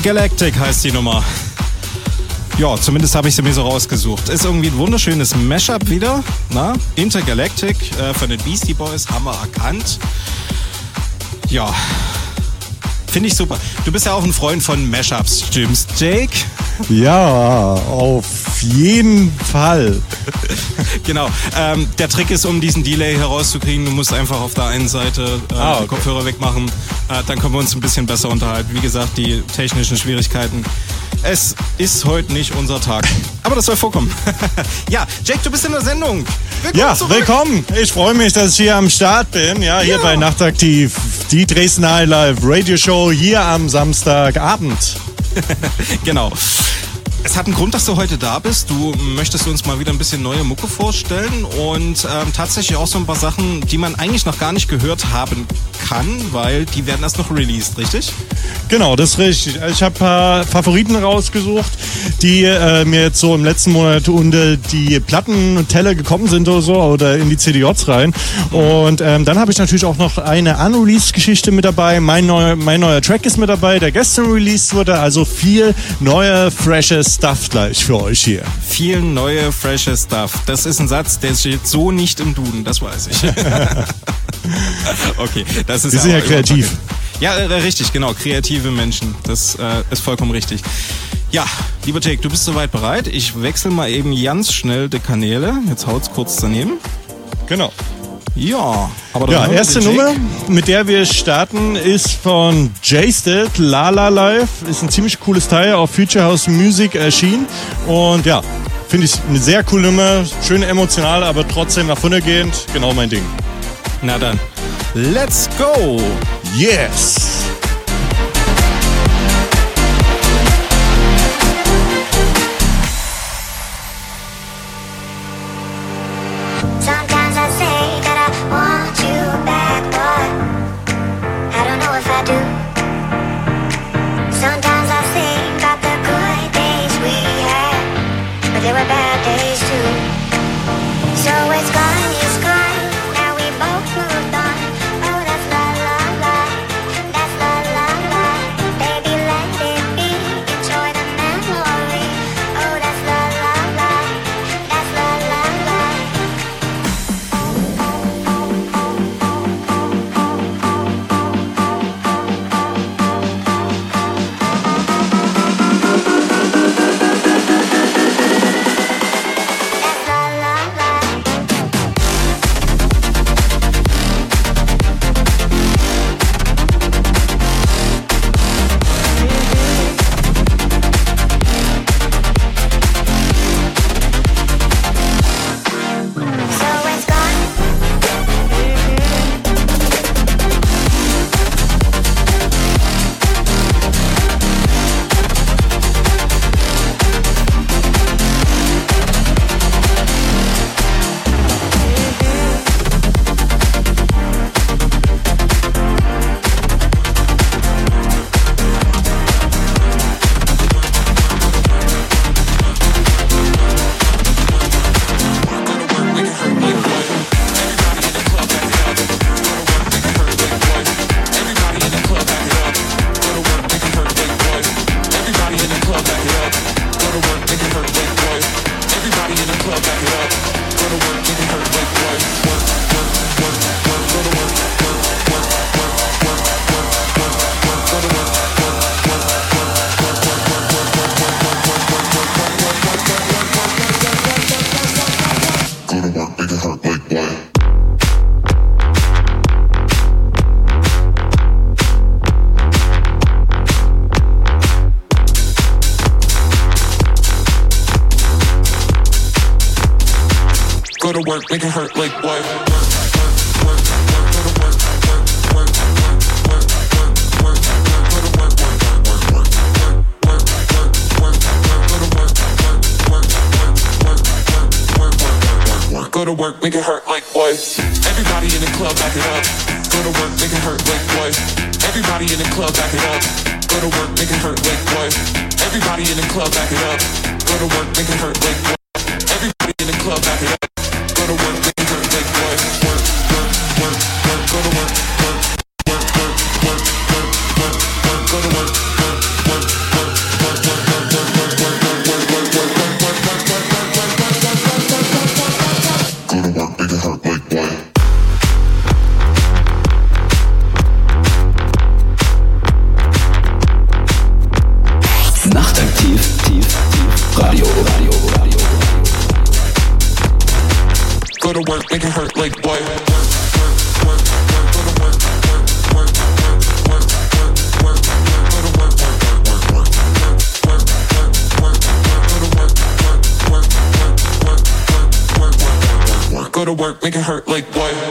Galactic heißt die Nummer. Ja, zumindest habe ich sie mir so rausgesucht. Ist irgendwie ein wunderschönes Mashup wieder. Na? Intergalactic äh, von den Beastie Boys haben wir erkannt. Ja, finde ich super. Du bist ja auch ein Freund von Mashups, stimmt's, Jake? Ja, auf jeden Fall. genau. Ähm, der Trick ist, um diesen Delay herauszukriegen, du musst einfach auf der einen Seite äh, Ah, okay. Kopfhörer wegmachen. Äh, dann können wir uns ein bisschen besser unterhalten. Wie gesagt, die technischen Schwierigkeiten. Es ist heute nicht unser Tag. Aber das soll vorkommen. ja, Jake, du bist in der Sendung. Willkommen Ja, zurück. willkommen. Ich freue mich, dass ich hier am Start bin. Ja, hier Ja. bei Nachtaktiv. Die Dresden High Live Radio Show hier am Samstagabend. genau. Es hat einen Grund, dass du heute da bist. Du möchtest uns mal wieder ein bisschen neue Mucke vorstellen und ähm, tatsächlich auch so ein paar Sachen, die man eigentlich noch gar nicht gehört haben kann, weil die werden erst noch released, richtig? Genau, das ist richtig. Ich habe ein paar Favoriten rausgesucht, die äh, mir jetzt so im letzten Monat unter die Plattenteller gekommen sind oder so oder in die CDJs rein. Und ähm, dann habe ich natürlich auch noch eine Unreleased-Geschichte mit dabei. Mein neuer, mein neuer Track ist mit dabei, der gestern released wurde. Also viel neuer, fresher Stuff gleich für euch hier. Viel neue, freshe Stuff. Das ist ein Satz, der steht so nicht im Duden, das weiß ich. okay, das ist Wir sind ja kreativ. Ja, äh, richtig, genau. Kreative Menschen. Das äh, ist vollkommen richtig. Ja, lieber Jake, du bist soweit bereit. Ich wechsle mal eben ganz schnell die Kanäle. Jetzt haut's kurz daneben. Genau. Ja, aber Ja, erste. Nummer, mit der wir starten, ist von Jasted, La La Live. Ist ein ziemlich cooles Teil, auf Future House Music erschienen. Und ja, finde ich eine sehr coole Nummer, schön emotional, aber trotzdem nach vorne gehend, genau mein Ding. Na dann, let's go! Yes! Make it hurt like what? Go to work, make it hurt work, make it hurt like boy. Go to work, make it hurt like boy.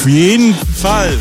Auf jeden Fall.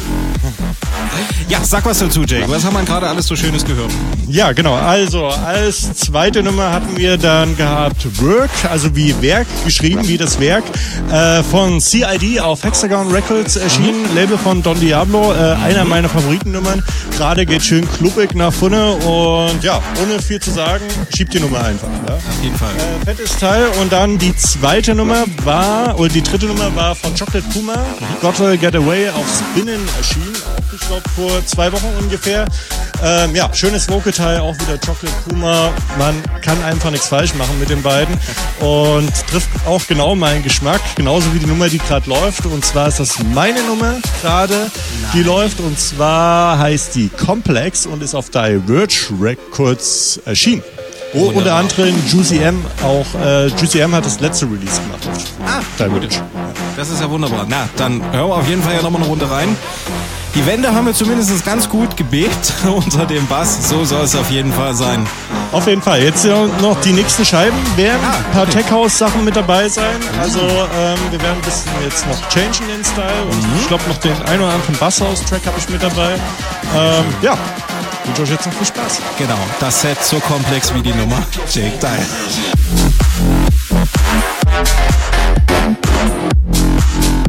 Ja, sag was dazu, Jake. Was haben wir gerade alles so Schönes gehört? Ja, genau. Also als zweite Nummer hatten wir dann gehabt Work, also wie Werk, geschrieben wie das Werk, äh, von CID auf Hexagon Records erschienen, Label von Don Diablo, äh, einer meiner Favoritennummern. Gerade geht schön kluppig nach vorne und ja, ohne viel zu sagen, schiebt die Nummer einfach. Ja? Auf jeden Fall. Äh, fettes Teil und dann die zweite Nummer war, oder die dritte Nummer war von Chocolate Puma, Gotta Get Away auf Spinnen erschienen, auch ich glaube vor zwei Wochen ungefähr. Ähm, ja, schönes Vocal-Teil, auch wieder Chocolate Puma. Man kann einfach nichts falsch machen mit den beiden und trifft auch genau meinen Geschmack, genauso wie die Nummer, die gerade läuft. Und zwar ist das meine Nummer gerade, die läuft und zwar heißt die Complex und ist auf Diverge Records erschienen. Wo unter Wunderbar. anderem Juicy M auch, äh, Juicy M hat das letzte Release gemacht. Ah, Diverge. Das ist ja wunderbar. Na, dann hören wir auf jeden Fall ja nochmal eine Runde rein. Die Wände haben wir zumindest ganz gut gebebt unter dem Bass. So soll es auf jeden Fall sein. Auf jeden Fall. Jetzt noch die nächsten Scheiben werden Ah, ein paar okay. Tech House Sachen mit dabei sein. Also ähm, wir werden ein bisschen jetzt noch changen den Style und Mhm. ich glaube noch den ein oder anderen Basshouse Track habe ich mit dabei. Ähm, ja, wünsche euch jetzt noch viel Spaß. Genau, das Set so komplex wie die Nummer. Jake Dial. Go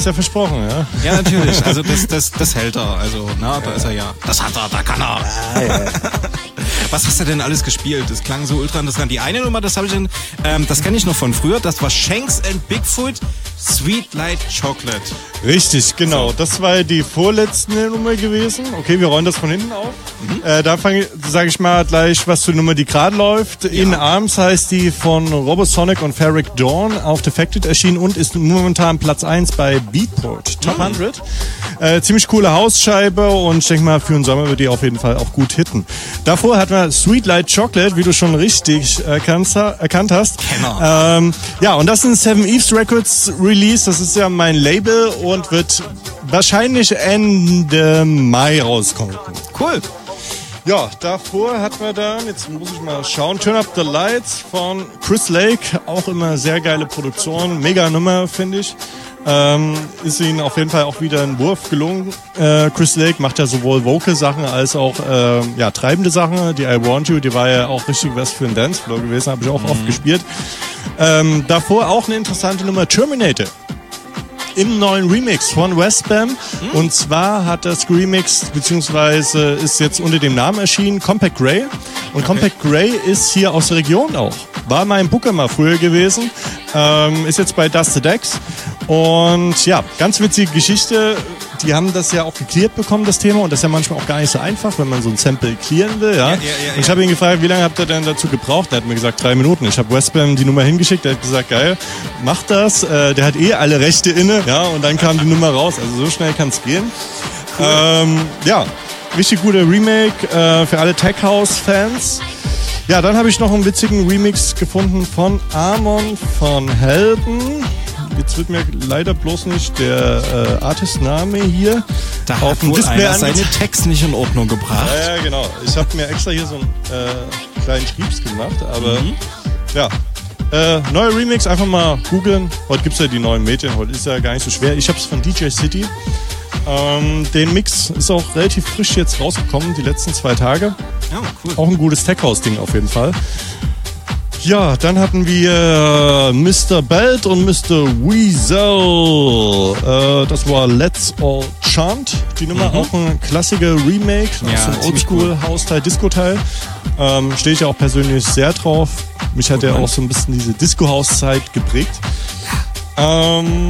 hab's ja versprochen, ja. Ja, natürlich. Also das, das, das hält er. Also, na, da ist er ja. Das hat er, da kann er. Was hast du denn alles gespielt? Das klang so ultra interessant. Die eine Nummer, das habe ich denn, ähm, das kenne ich noch von früher. Das war Shanks and Bigfoot Sweet Light Chocolate. Richtig, genau. Das war die vorletzte Nummer gewesen. Okay, wir rollen das von hinten auf. Äh, da fange sage ich mal gleich was zur Nummer, die gerade läuft. In Arms heißt die von Robosonic und Ferric Dawn auf Defected erschienen und ist momentan Platz 1 bei Beatport Top 100. Äh, ziemlich coole Hausscheibe und ich denke mal, für den Sommer wird die auf jeden Fall auch gut hitten. Davor hatten wir Sweet Light Chocolate, wie du schon richtig erkannt, erkannt hast. Ähm, ja, und das ist ein Seven Eves Records Release. Das ist ja mein Label und wird wahrscheinlich Ende Mai rauskommen. Cool. Ja, davor hatten wir dann, jetzt muss ich mal schauen, Turn Up the Lights von Chris Lake. Auch immer sehr geile Produktion. Mega Nummer, finde ich. Ähm, ist ihnen auf jeden Fall auch wieder ein Wurf gelungen. Äh, Chris Lake macht ja sowohl Vocal-Sachen als auch äh, ja, treibende Sachen. Die I Want You, die war ja auch richtig was für ein Dancefloor gewesen, habe ich auch oft gespielt. Ähm, davor auch eine interessante Nummer, Terminator im neuen Remix von Westbam. Und zwar hat das Remix, beziehungsweise ist jetzt unter dem Namen erschienen, Compact Grey. Und Compact Grey ist hier aus der Region auch. War mal im Booker mal früher gewesen. Ähm, ist jetzt bei Dust the Decks. Und ja, ganz witzige Geschichte. Die haben das ja auch geklärt bekommen, das Thema. Und das ist ja manchmal auch gar nicht so einfach, wenn man so ein Sample clearen will. Ja? ja, Und ich habe ihn gefragt, wie lange habt ihr denn dazu gebraucht? Er hat mir gesagt, drei Minuten. Ich habe Westbam die Nummer hingeschickt. Er hat gesagt, geil, mach das. Äh, der hat eh alle Rechte inne. Ja, und dann kam die Nummer raus. Also so schnell kann es gehen. Ähm, ja, richtig guter Remake äh, für alle Tech House-Fans. Ja, dann habe ich noch einen witzigen Remix gefunden von Amon von Helden. Jetzt wird mir leider bloß nicht der äh, Artist-Name hier Da auf hat dem Display einer seine. Text nicht in Ordnung gebracht. Ja, ja, genau. Ich habe mir extra hier so einen äh, kleinen Schriebs gemacht, aber Mhm. ja. Äh, neuer Remix, einfach mal googeln. Heute gibt's ja die neuen Medien, heute ist ja gar nicht so schwer. Ich habe es von DJ City. Ähm, den Mix ist auch relativ frisch jetzt rausgekommen, die letzten zwei Tage. Ja, cool. Auch ein gutes Tech-House-Ding auf jeden Fall. Ja, dann hatten wir Mr. Belt und Mr. Weasel. Äh, das war Let's All Chant. Die Nummer Mhm. auch ein klassischer Remake, Ja, ein ziemlich Oldschool-Haus-Teil, Disco-Teil. Ähm, Stehe ich ja auch persönlich sehr drauf. Mich hat ja auch so ein bisschen diese Disco-House-Zeit geprägt. Ähm,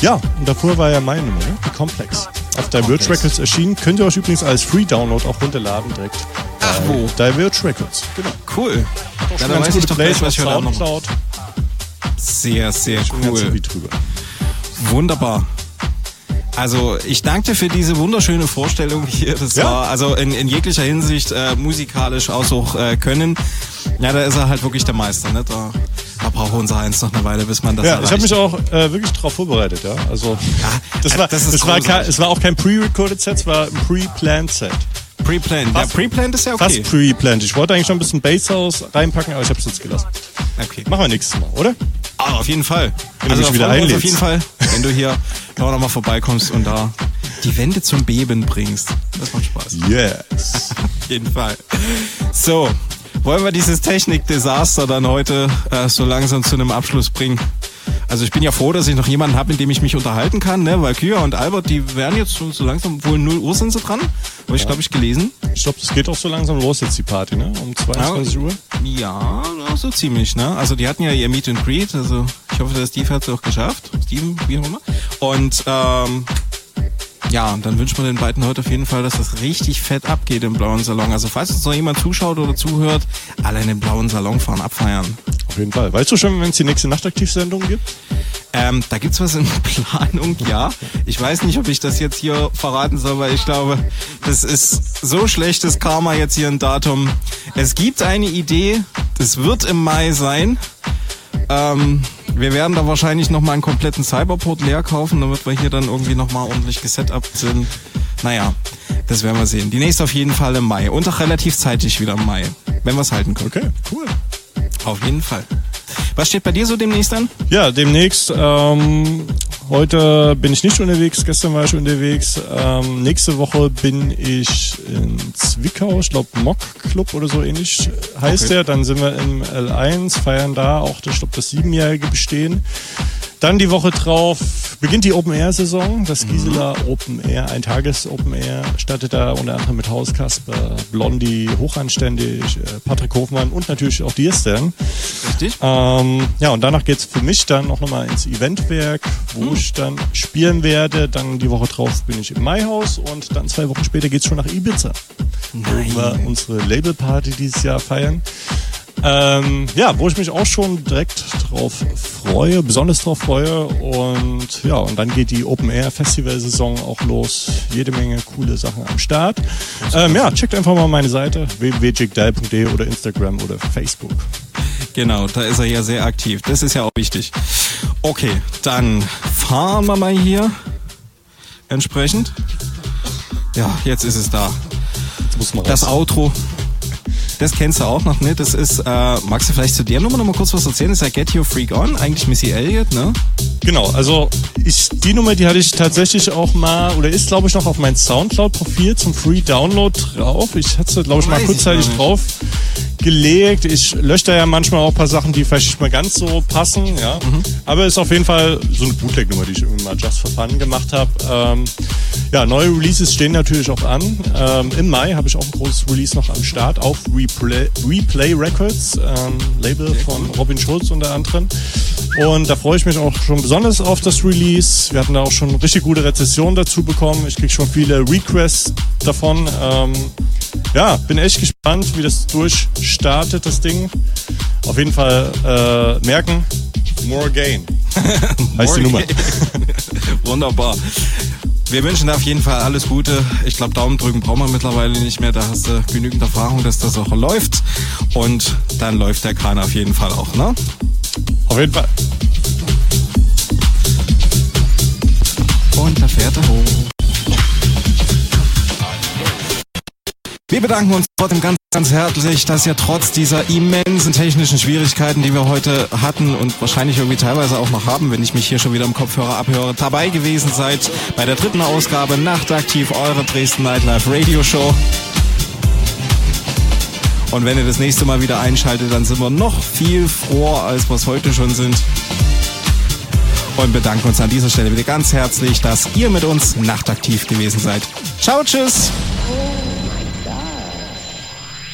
ja, und davor war ja meine Nummer, ne? die Complex. Auf Diverge Records erschienen. Könnt ihr euch übrigens als Free-Download auch runterladen direkt. Ach, wo? Diverge Records, genau. Cool. Ja, schon da ganz weiß ich doch gleich, was da noch Soundcloud. Sehr, sehr cool. drüber. Wunderbar. Also ich danke dir für diese wunderschöne Vorstellung hier. Das Ja. war also in, in jeglicher Hinsicht äh, musikalisch auch äh, können. Ja, da ist er halt wirklich der Meister. Ne? Da braucht unser Eins noch eine Weile, bis man das Ja, erreicht. ich habe mich auch äh, wirklich darauf vorbereitet, ja. Also das äh, war, das das ist war, kein, es war auch kein pre-recorded Set, es war ein pre-planned Set. Pre-planned. Ja, pre-planned ist ja okay. Fast pre-planned. Ich wollte eigentlich schon ein bisschen Basshouse reinpacken, aber ich habe es jetzt gelassen. Okay. Machen wir nächstes Mal, oder? Ah, auf jeden Fall. Wenn du also mich da wieder einlädst. auf jeden Fall, wenn du hier noch mal vorbeikommst und da die Wände zum Beben bringst. Das macht Spaß. Yes. Auf jeden Fall. So, wollen wir dieses Technik-Desaster dann heute äh, so langsam zu einem Abschluss bringen? Also ich bin ja froh, dass ich noch jemanden habe, mit dem ich mich unterhalten kann, ne? weil Küa und Albert, die werden jetzt so, so langsam, wohl 0 Uhr sind sie dran. Habe ich, glaube ich, gelesen. Ich glaube, das geht auch so langsam los jetzt, die Party, ne? Um 22 Uhr. Ja, so ziemlich, ne? Also die hatten ja ihr Meet and Greet, also ich hoffe, der Steve hat es auch geschafft. Steven, wie auch immer. Und ähm, ja, und dann wünschen wir den beiden heute auf jeden Fall, dass das richtig fett abgeht im blauen Salon. Also falls uns noch jemand zuschaut oder zuhört, alle in den blauen Salon fahren, abfeiern. Auf jeden Fall. Weißt du schon, wenn es die nächste Nachtaktivsendung gibt? Ähm, da gibt's was in Planung, ja. Ich weiß nicht, ob ich das jetzt hier verraten soll, weil ich glaube, das ist so schlechtes Karma jetzt hier ein Datum. Es gibt eine Idee, das wird im Mai sein. Ähm, wir werden da wahrscheinlich nochmal einen kompletten Cyberport leer kaufen, damit wir hier dann irgendwie nochmal ordentlich gesetupt sind. Naja, das werden wir sehen. Die nächste auf jeden Fall im Mai und auch relativ zeitig wieder im Mai, wenn wir es halten können. Okay, cool. Auf jeden Fall. Was steht bei dir so demnächst an? Ja, demnächst, ähm, Heute bin ich nicht unterwegs, gestern war ich unterwegs. Ähm, nächste Woche bin ich in Zwickau, ich glaube Mock Club oder so ähnlich heißt Okay. der. Dann sind wir im L1, feiern da auch, ich glaube, das siebenjährige Bestehen. Dann die Woche drauf beginnt die Open Air Saison. Das Gisela Open Air, ein Tages Open Air, startet da unter anderem mit Hauskasper, Blondie, Hochanständig, äh, Patrick Hofmann und natürlich auch Dirsten. Richtig. Ähm, ja, und danach geht's für mich dann noch nochmal ins Eventwerk, wo ich dann spielen werde. Dann die Woche drauf bin ich im Maihaus und dann zwei Wochen später geht's schon nach Ibiza, wo wir unsere Labelparty dieses Jahr feiern. Ähm, ja, wo ich mich auch schon direkt drauf freue, besonders drauf freue. Und ja, und dann geht die Open Air Festival Saison auch los. Jede Menge coole Sachen am Start. Ähm, ja, checkt einfach mal meine Seite www.jigdial.de oder Instagram oder Facebook. Genau, da ist er ja sehr aktiv. Das ist ja auch wichtig. Okay, dann fahren wir mal hier entsprechend. Ja, jetzt ist es da. muss man das raus. Outro. Das kennst du auch noch, ne? Das ist, äh, magst du vielleicht zu der Nummer noch mal kurz was erzählen? Das ist ja Get Your Freak On, eigentlich Missy Elliott, ne? Genau, also ich, die Nummer, die hatte ich tatsächlich auch mal, oder ist glaube ich noch auf mein Soundcloud-Profil zum Free Download drauf. Ich hatte sie glaube ich mal Weiß ich kurzzeitig nicht. drauf gelegt. Ich lösche da ja manchmal auch ein paar Sachen, die vielleicht nicht mehr ganz so passen, ja. Mhm. Aber ist auf jeden Fall so eine Bootleg-Nummer, die ich irgendwie mal just for fun gemacht habe. Ähm, ja, neue Releases stehen natürlich auch an. Ähm, Im Mai habe ich auch ein großes Release noch am Start auf Replay, Replay Records, ähm, Label von Robin Schulz unter anderem. Und da freue ich mich auch schon besonders auf das Release. Wir hatten da auch schon richtig gute Rezessionen dazu bekommen. Ich kriege schon viele Requests davon. Ähm, ja, bin echt gespannt, wie das durchstartet, das Ding. Auf jeden Fall äh, merken, more gain. heißt die Nummer. Wunderbar. Wir wünschen dir auf jeden Fall alles Gute. Ich glaube, Daumen drücken brauchen wir mittlerweile nicht mehr. Da hast du genügend Erfahrung, dass das auch läuft. Und dann läuft der Kran auf jeden Fall auch, ne? Auf jeden Fall. Und da fährt er hoch. Wir bedanken uns trotzdem ganz, ganz herzlich, dass ihr trotz dieser immensen technischen Schwierigkeiten, die wir heute hatten und wahrscheinlich irgendwie teilweise auch noch haben, wenn ich mich hier schon wieder im Kopfhörer abhöre, dabei gewesen seid bei der dritten Ausgabe Nachtaktiv, eure Dresden Nightlife Radio Show. Und wenn ihr das nächste Mal wieder einschaltet, dann sind wir noch viel froher, als wir es heute schon sind. Und bedanken uns an dieser Stelle wieder ganz herzlich, dass ihr mit uns nachtaktiv gewesen seid. Ciao, tschüss!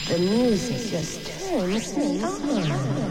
The music just oh, turns me on. Oh,